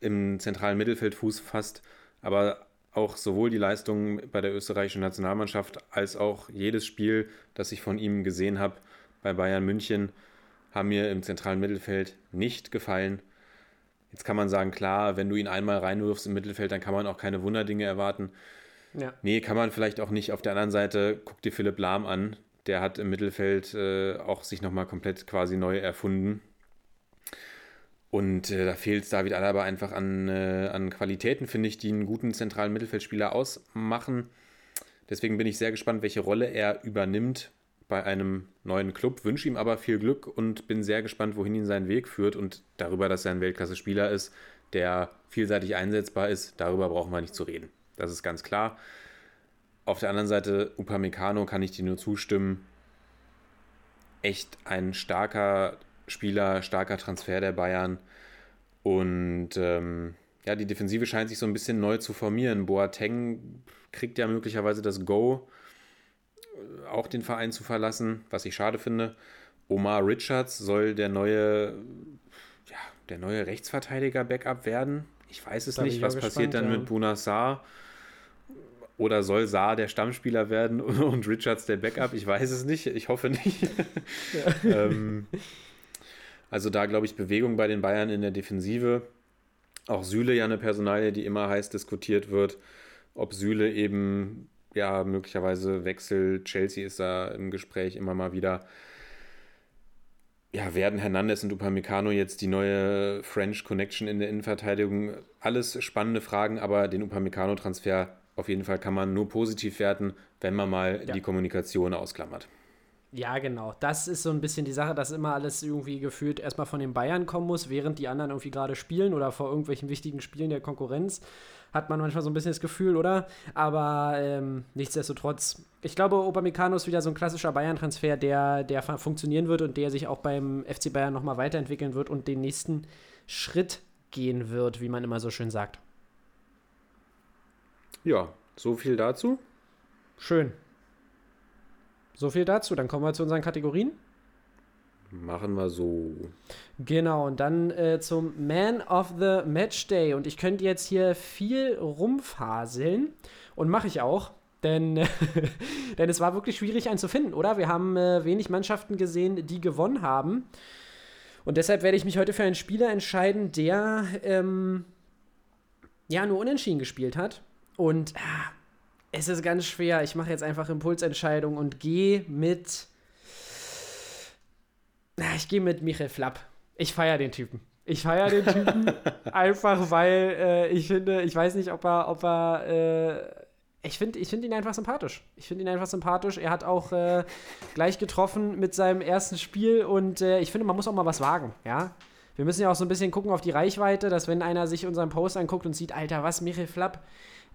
im zentralen Mittelfeld Fuß fasst. Aber auch sowohl die Leistung bei der österreichischen Nationalmannschaft als auch jedes Spiel, das ich von ihm gesehen habe bei Bayern München, haben mir im zentralen Mittelfeld nicht gefallen. Jetzt kann man sagen, klar, wenn du ihn einmal reinwirfst im Mittelfeld, dann kann man auch keine Wunderdinge erwarten. Ja. Nee, kann man vielleicht auch nicht. Auf der anderen Seite, guck dir Philipp Lahm an. Der hat im Mittelfeld äh, auch sich nochmal komplett quasi neu erfunden. Und äh, da fehlt David Alaba einfach an, äh, an Qualitäten, finde ich, die einen guten zentralen Mittelfeldspieler ausmachen. Deswegen bin ich sehr gespannt, welche Rolle er übernimmt bei einem neuen Club. Wünsche ihm aber viel Glück und bin sehr gespannt, wohin ihn sein Weg führt. Und darüber, dass er ein Weltklasse-Spieler ist, der vielseitig einsetzbar ist, darüber brauchen wir nicht zu reden. Das ist ganz klar. Auf der anderen Seite, Upamecano kann ich dir nur zustimmen. Echt ein starker Spieler, starker Transfer der Bayern. Und ähm, ja, die Defensive scheint sich so ein bisschen neu zu formieren. Boateng kriegt ja möglicherweise das Go, äh, auch den Verein zu verlassen, was ich schade finde. Omar Richards soll der neue, ja, der neue Rechtsverteidiger-Backup werden. Ich weiß es Da nicht. ich Was auch passiert gespannt, dann ja. mit Buna Saar? Oder soll Saar der Stammspieler werden und Richards der Backup? Ich weiß es nicht. Ich hoffe nicht. ähm, also da glaube ich Bewegung bei den Bayern in der Defensive. Auch Süle ja eine Personalie, die immer heiß diskutiert wird. Ob Süle eben ja möglicherweise wechselt. Chelsea ist da im Gespräch immer mal wieder. Ja, werden Hernandez und Upamecano jetzt die neue French Connection in der Innenverteidigung? Alles spannende Fragen, aber den Upamecano-Transfer auf jeden Fall kann man nur positiv werten, wenn man mal Ja. die Kommunikation ausklammert. Ja, genau. Das ist so ein bisschen die Sache, dass immer alles irgendwie gefühlt erstmal von den Bayern kommen muss, während die anderen irgendwie gerade spielen oder vor irgendwelchen wichtigen Spielen der Konkurrenz. Hat man manchmal so ein bisschen das Gefühl, oder? Aber ähm, nichtsdestotrotz, ich glaube, Upamecano ist wieder so ein klassischer Bayern-Transfer, der, der fu- funktionieren wird und der sich auch beim FC Bayern nochmal weiterentwickeln wird und den nächsten Schritt gehen wird, wie man immer so schön sagt. Ja, so viel dazu. Schön. So viel dazu. Dann kommen wir zu unseren Kategorien. Machen wir so. Genau, und dann äh, zum Man of the Match Day. Und ich könnte jetzt hier viel rumfaseln und mache ich auch. Denn, denn es war wirklich schwierig, einen zu finden, oder? Wir haben äh, wenig Mannschaften gesehen, die gewonnen haben. Und deshalb werde ich mich heute für einen Spieler entscheiden, der ähm, ja nur unentschieden gespielt hat. Und ah, es ist ganz schwer. Ich mache jetzt einfach Impulsentscheidungen und gehe mit. Na, ich gehe mit Michael Flapp. Ich feiere den Typen. Ich feiere den Typen einfach, weil äh, ich finde, ich weiß nicht, ob er, ob er, äh, ich finde ich find ihn einfach sympathisch. Ich finde ihn einfach sympathisch. Er hat auch äh, gleich getroffen mit seinem ersten Spiel und äh, ich finde, man muss auch mal was wagen, ja. Wir müssen ja auch so ein bisschen gucken auf die Reichweite, dass wenn einer sich unseren Post anguckt und sieht, Alter, was, Michael Flapp,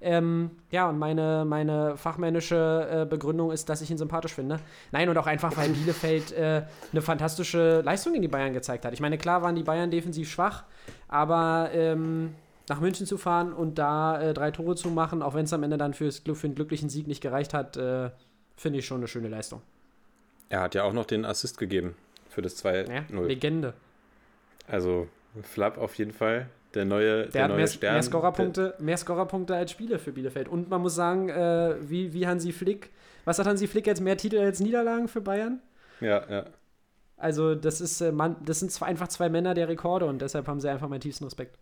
ähm, ja, und meine, meine fachmännische äh, Begründung ist, dass ich ihn sympathisch finde. Nein, und auch einfach, weil Bielefeld äh, eine fantastische Leistung in die Bayern gezeigt hat. Ich meine, klar waren die Bayern defensiv schwach, aber ähm, nach München zu fahren und da äh, drei Tore zu machen, auch wenn es am Ende dann fürs, für einen glücklichen Sieg nicht gereicht hat, äh, finde ich schon eine schöne Leistung. Er hat ja auch noch den Assist gegeben für das 2-0. Ja, Legende. also Flapp auf jeden Fall. Der neue, Der, hat neue mehr, Stern. mehr, Scorerpunkte, mehr Scorerpunkte als Spiele für Bielefeld. Und man muss sagen, äh, wie, wie Hansi Flick, was hat Hansi Flick jetzt mehr Titel als Niederlagen für Bayern? Ja, ja. Also, das ist, äh, man, das sind zwei, einfach zwei Männer der Rekorde und deshalb haben sie einfach meinen tiefsten Respekt.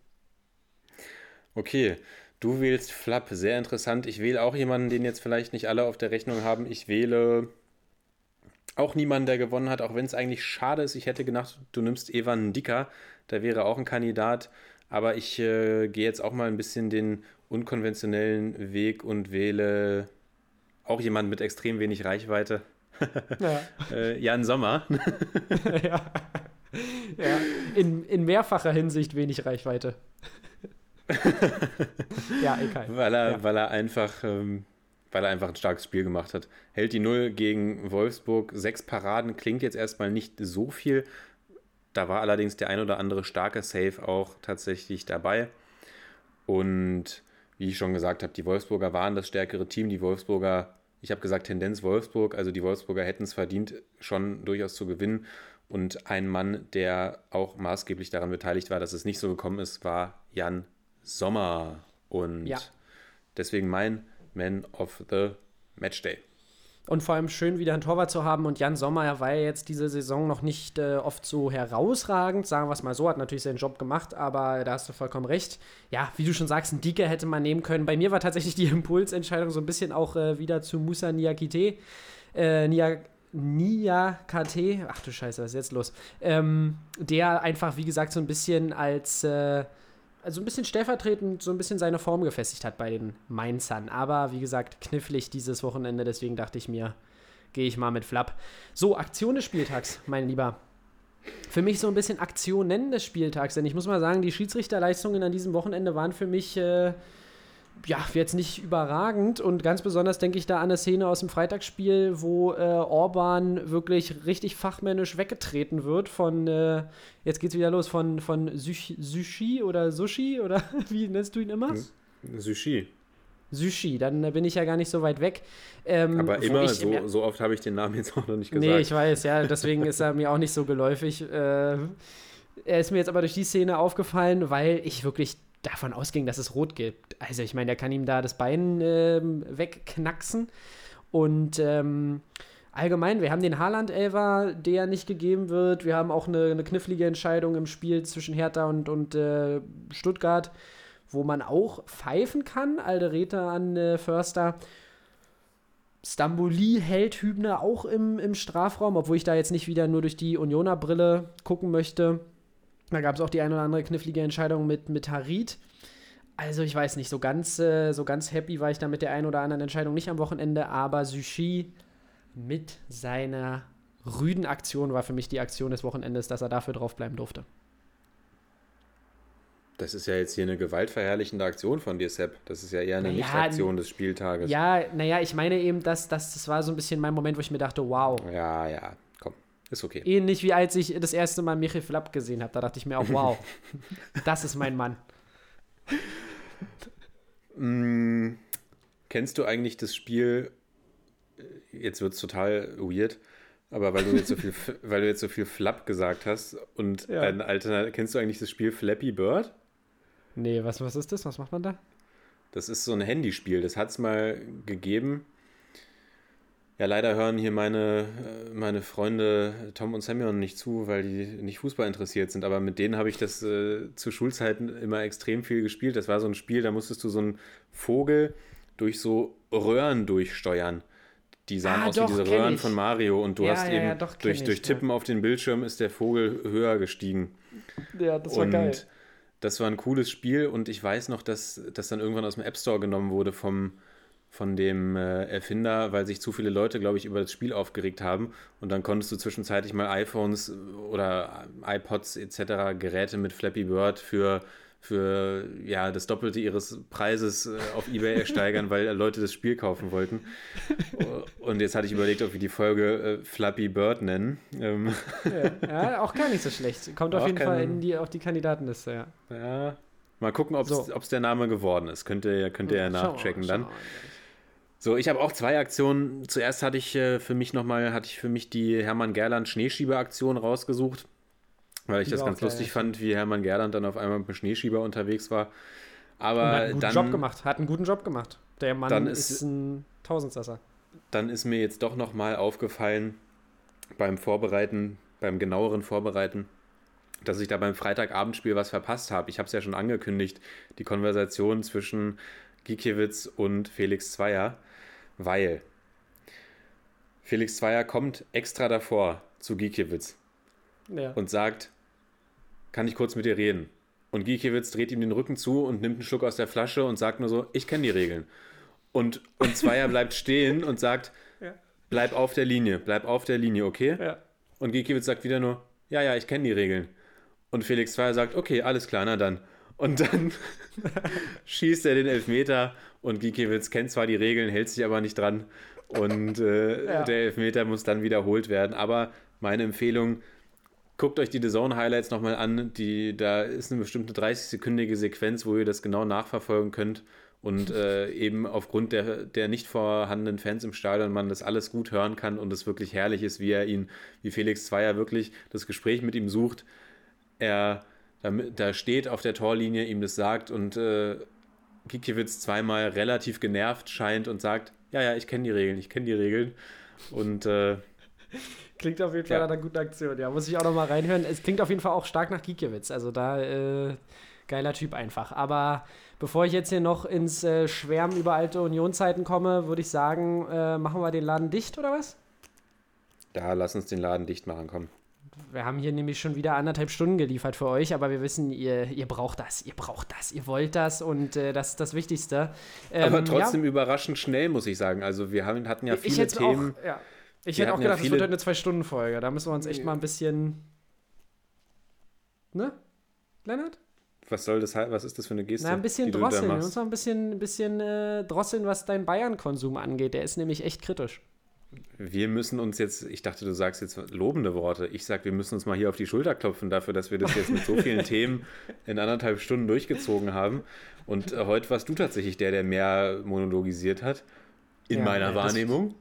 Okay, du wählst Flapp, sehr interessant. Ich wähle auch jemanden, den jetzt vielleicht nicht alle auf der Rechnung haben. Ich wähle auch niemanden, der gewonnen hat, auch wenn es eigentlich schade ist. Ich hätte gedacht, du nimmst Evan Dicker, der wäre auch ein Kandidat. Aber ich äh, gehe jetzt auch mal ein bisschen den unkonventionellen Weg und wähle auch jemanden mit extrem wenig Reichweite. Ja. Äh, Jan Sommer. ja. ja. In, in mehrfacher Hinsicht wenig Reichweite. ja, egal. Weil er, Ja. weil er einfach, ähm, weil er einfach ein starkes Spiel gemacht hat. Hält die Null gegen Wolfsburg, sechs Paraden, klingt jetzt erstmal nicht so viel. Da war allerdings der ein oder andere starke Save auch tatsächlich dabei. Und wie ich schon gesagt habe, die Wolfsburger waren das stärkere Team. Die Wolfsburger, ich habe gesagt Tendenz Wolfsburg, also die Wolfsburger hätten es verdient, schon durchaus zu gewinnen. Und ein Mann, der auch maßgeblich daran beteiligt war, dass es nicht so gekommen ist, war Jan Sommer. Und Ja. deswegen mein Man of the Matchday. Und vor allem schön, wieder einen Torwart zu haben. Und Jan Sommer war ja jetzt diese Saison noch nicht äh, oft so herausragend, sagen wir es mal so, hat natürlich seinen Job gemacht, aber da hast du vollkommen recht. Ja, wie du schon sagst, einen Dieke hätte man nehmen können. Bei mir war tatsächlich die Impulsentscheidung so ein bisschen auch äh, wieder zu Musa Niakite. Äh, Nia Niakate, ach du Scheiße, was ist jetzt los? Ähm, der einfach, wie gesagt, so ein bisschen als, äh, also ein bisschen stellvertretend so ein bisschen seine Form gefestigt hat bei den Mainzern. Aber wie gesagt, knifflig dieses Wochenende, deswegen dachte ich mir, gehe ich mal mit Flapp. So, Aktion des Spieltags, mein Lieber. Für mich so ein bisschen Aktionen des Spieltags, denn ich muss mal sagen, die Schiedsrichterleistungen an diesem Wochenende waren für mich, äh, ja, jetzt nicht überragend und ganz besonders denke ich da an eine Szene aus dem Freitagsspiel, wo äh, Orban wirklich richtig fachmännisch weggetreten wird von, äh, jetzt geht's wieder los, von, von Sushi, oder Sushi oder wie nennst du ihn immer? Sushi. Sushi, dann bin ich ja gar nicht so weit weg. Ähm, Aber immer, so, so oft habe ich den Namen jetzt auch noch nicht gesagt. Nee, ich weiß, ja, deswegen ist er mir auch nicht so geläufig. Äh, er ist mir jetzt aber durch die Szene aufgefallen, weil ich wirklich davon ausging, dass es rot gibt. Also ich meine, der kann ihm da das Bein ähm, wegknacksen. Und ähm, allgemein, wir haben den Haaland-Elver, der nicht gegeben wird. Wir haben auch eine, eine knifflige Entscheidung im Spiel zwischen Hertha und, und äh, Stuttgart, wo man auch pfeifen kann. Alderete an äh, Förster. Stamboli hält Hübner auch im, im Strafraum, obwohl ich da jetzt nicht wieder nur durch die Unioner-Brille gucken möchte. Da gab es auch die eine oder andere knifflige Entscheidung mit, mit Harit. Also ich weiß nicht, so ganz, äh, so ganz happy war ich da mit der einen oder anderen Entscheidung nicht am Wochenende, aber Sushi mit seiner rüden Aktion war für mich die Aktion des Wochenendes, dass er dafür draufbleiben durfte. Das ist ja jetzt hier eine gewaltverherrlichende Aktion von dir, Sepp. Das ist ja eher eine Naja, Nicht-Aktion des Spieltages. Ja, naja, ich meine eben, dass, dass das war so ein bisschen mein Moment, wo ich mir dachte, wow, ja, ja. Ist okay. Ähnlich wie als ich das erste Mal Michi Flapp gesehen habe. Da dachte ich mir auch, wow, das ist mein Mann. Mm, kennst du eigentlich das Spiel? äh, Jetzt wird es total weird, aber weil du jetzt so viel, weil du jetzt so viel Flap gesagt hast und Ja. ein Alter, kennst du eigentlich das Spiel Flappy Bird? Nee, was, was ist das? Was macht man da? Das ist so ein Handyspiel, das hat es mal gegeben. Ja, leider hören hier meine, äh, meine Freunde Tom und Semyon nicht zu, weil die nicht Fußball interessiert sind. Aber mit denen habe ich das äh, zu Schulzeiten immer extrem viel gespielt. Das war so ein Spiel, da musstest du so einen Vogel durch so Röhren durchsteuern. Die sahen Ah, aus doch, wie diese Röhren ich. von Mario und du Ja, hast ja, eben ja, doch, durch, ich, durch. Tippen auf den Bildschirm ist der Vogel höher gestiegen. Ja, das Und das war ein cooles Spiel und ich weiß noch, dass das dann irgendwann aus dem App Store genommen wurde vom, von dem äh, Erfinder, weil sich zu viele Leute, glaube ich, über das Spiel aufgeregt haben. Und dann konntest du zwischenzeitlich mal iPhones oder iPods etc. Geräte mit Flappy Bird für, für ja, das Doppelte ihres Preises äh, auf Ebay ersteigern, weil Leute das Spiel kaufen wollten. Und jetzt hatte ich überlegt, ob wir die Folge äh, Flappy Bird nennen. Ähm, Ja, ja, auch gar nicht so schlecht. Kommt auf jeden Fall kein- in die, auf die Kandidatenliste, ja. Ja. Mal gucken, ob es So. der Name geworden ist. Könnt ihr, könnt ihr ja Schauen nachchecken schauen dann. mal. So, ich habe auch zwei Aktionen. Zuerst hatte ich äh, für mich nochmal, hatte ich für mich die Hermann Gerland Schneeschieber-Aktion rausgesucht, weil ich Die das ganz geil, lustig ja, fand, wie Hermann Gerland dann auf einmal mit dem Schneeschieber unterwegs war. Und Aber hat einen guten dann, Job gemacht. Hat einen guten Job gemacht. Der Mann Dann ist, ist- ein Tausendsasser. dann ist mir jetzt doch nochmal aufgefallen beim Vorbereiten, beim genaueren Vorbereiten, dass ich da beim Freitagabendspiel was verpasst habe. Ich habe es ja schon angekündigt, die Konversation zwischen Gikiewicz und Felix Zweier, weil Felix Zweier kommt extra davor zu Gikiewicz Ja. und sagt, kann ich kurz mit dir reden? Und Gikiewicz dreht ihm den Rücken zu und nimmt einen Schluck aus der Flasche und sagt nur so, ich kenne die Regeln. Und, und Zweier bleibt stehen und sagt, Ja. bleib auf der Linie, bleib auf der Linie, okay? ja. Und Gikiewicz sagt wieder nur, ja, ja, ich kenne die Regeln. Und Felix Zweier sagt, okay, alles klar, na dann. Und dann schießt er den Elfmeter und Gikiewicz kennt zwar die Regeln, hält sich aber nicht dran. Und äh, Ja. der Elfmeter muss dann wiederholt werden. Aber meine Empfehlung, guckt euch die The Zone Highlights nochmal an. Die, da ist eine bestimmte 30-sekündige Sequenz, wo ihr das genau nachverfolgen könnt. Und äh, eben aufgrund der, der nicht vorhandenen Fans im Stadion man das alles gut hören kann und es wirklich herrlich ist, wie er ihn, wie Felix Zweier wirklich das Gespräch mit ihm sucht. Er da, da steht auf der Torlinie, ihm das sagt und äh, Gikiewicz zweimal relativ genervt scheint und sagt, ja, ja, ich kenne die Regeln, ich kenne die Regeln. Und äh, Klingt auf jeden Fall Ja. nach einer guten Aktion. Ja, muss ich auch noch mal reinhören. Es klingt auf jeden Fall auch stark nach Gikiewicz. Also da äh, geiler Typ einfach. Aber bevor ich jetzt hier noch ins äh, Schwärmen über alte Unionszeiten komme, würde ich sagen, äh, machen wir den Laden dicht oder was? da lass uns den Laden dicht machen, komm. Wir haben hier nämlich schon wieder anderthalb Stunden geliefert für euch, aber wir wissen, ihr, ihr braucht das, ihr braucht das, ihr wollt das und äh, das ist das Wichtigste. Ähm, Aber trotzdem ja, überraschend schnell, muss ich sagen. Also wir haben, hatten ja ich viele hätte Themen. auch, ja. Ich hätte auch hatten ja gedacht, es viele- wird heute eine Zwei-Stunden-Folge. Da müssen wir uns echt mal ein bisschen. Ne? Lennart? Was soll das? Was ist das für eine Geste? Na, ein bisschen drosseln. Wir müssen mal ein bisschen, ein bisschen äh, drosseln, was deinen Bayern-Konsum angeht. Der ist nämlich echt kritisch. Wir müssen uns jetzt, ich dachte, du sagst jetzt lobende Worte. Ich sag, wir müssen uns mal hier auf die Schulter klopfen dafür, dass wir das jetzt mit so vielen Themen in anderthalb Stunden durchgezogen haben. Und äh, heute warst du tatsächlich der, der mehr monologisiert hat. In Ja, meiner Wahrnehmung.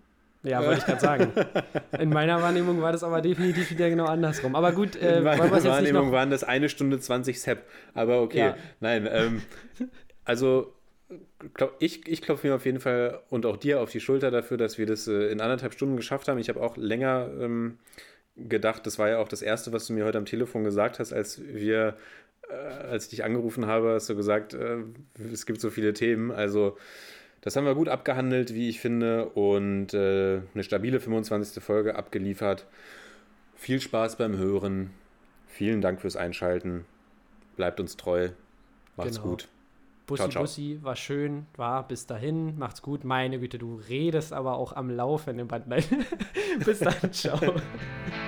Ja, wollte ich gerade sagen. In meiner Wahrnehmung war das aber definitiv wieder genau andersrum. Aber gut, äh, In meiner Wahrnehmung waren das eine Stunde 20 Sepp. Aber okay, Ja. nein. Ähm, also ich, ich klopfe mir auf jeden Fall und auch dir auf die Schulter dafür, dass wir das äh, in anderthalb Stunden geschafft haben. Ich habe auch länger ähm, gedacht, das war ja auch das Erste, was du mir heute am Telefon gesagt hast, als wir, äh, als ich dich angerufen habe, hast du gesagt, äh, es gibt so viele Themen. Also das haben wir gut abgehandelt, wie ich finde, und äh, eine stabile 25. Folge abgeliefert. Viel Spaß beim Hören. Vielen Dank fürs Einschalten. Bleibt uns treu. Macht's Genau. gut. Bussi, Ciao, ciao. Bussi, war schön, war bis dahin, macht's gut. Meine Güte, du redest aber auch am laufenden Band. Nein. bis dann, ciao.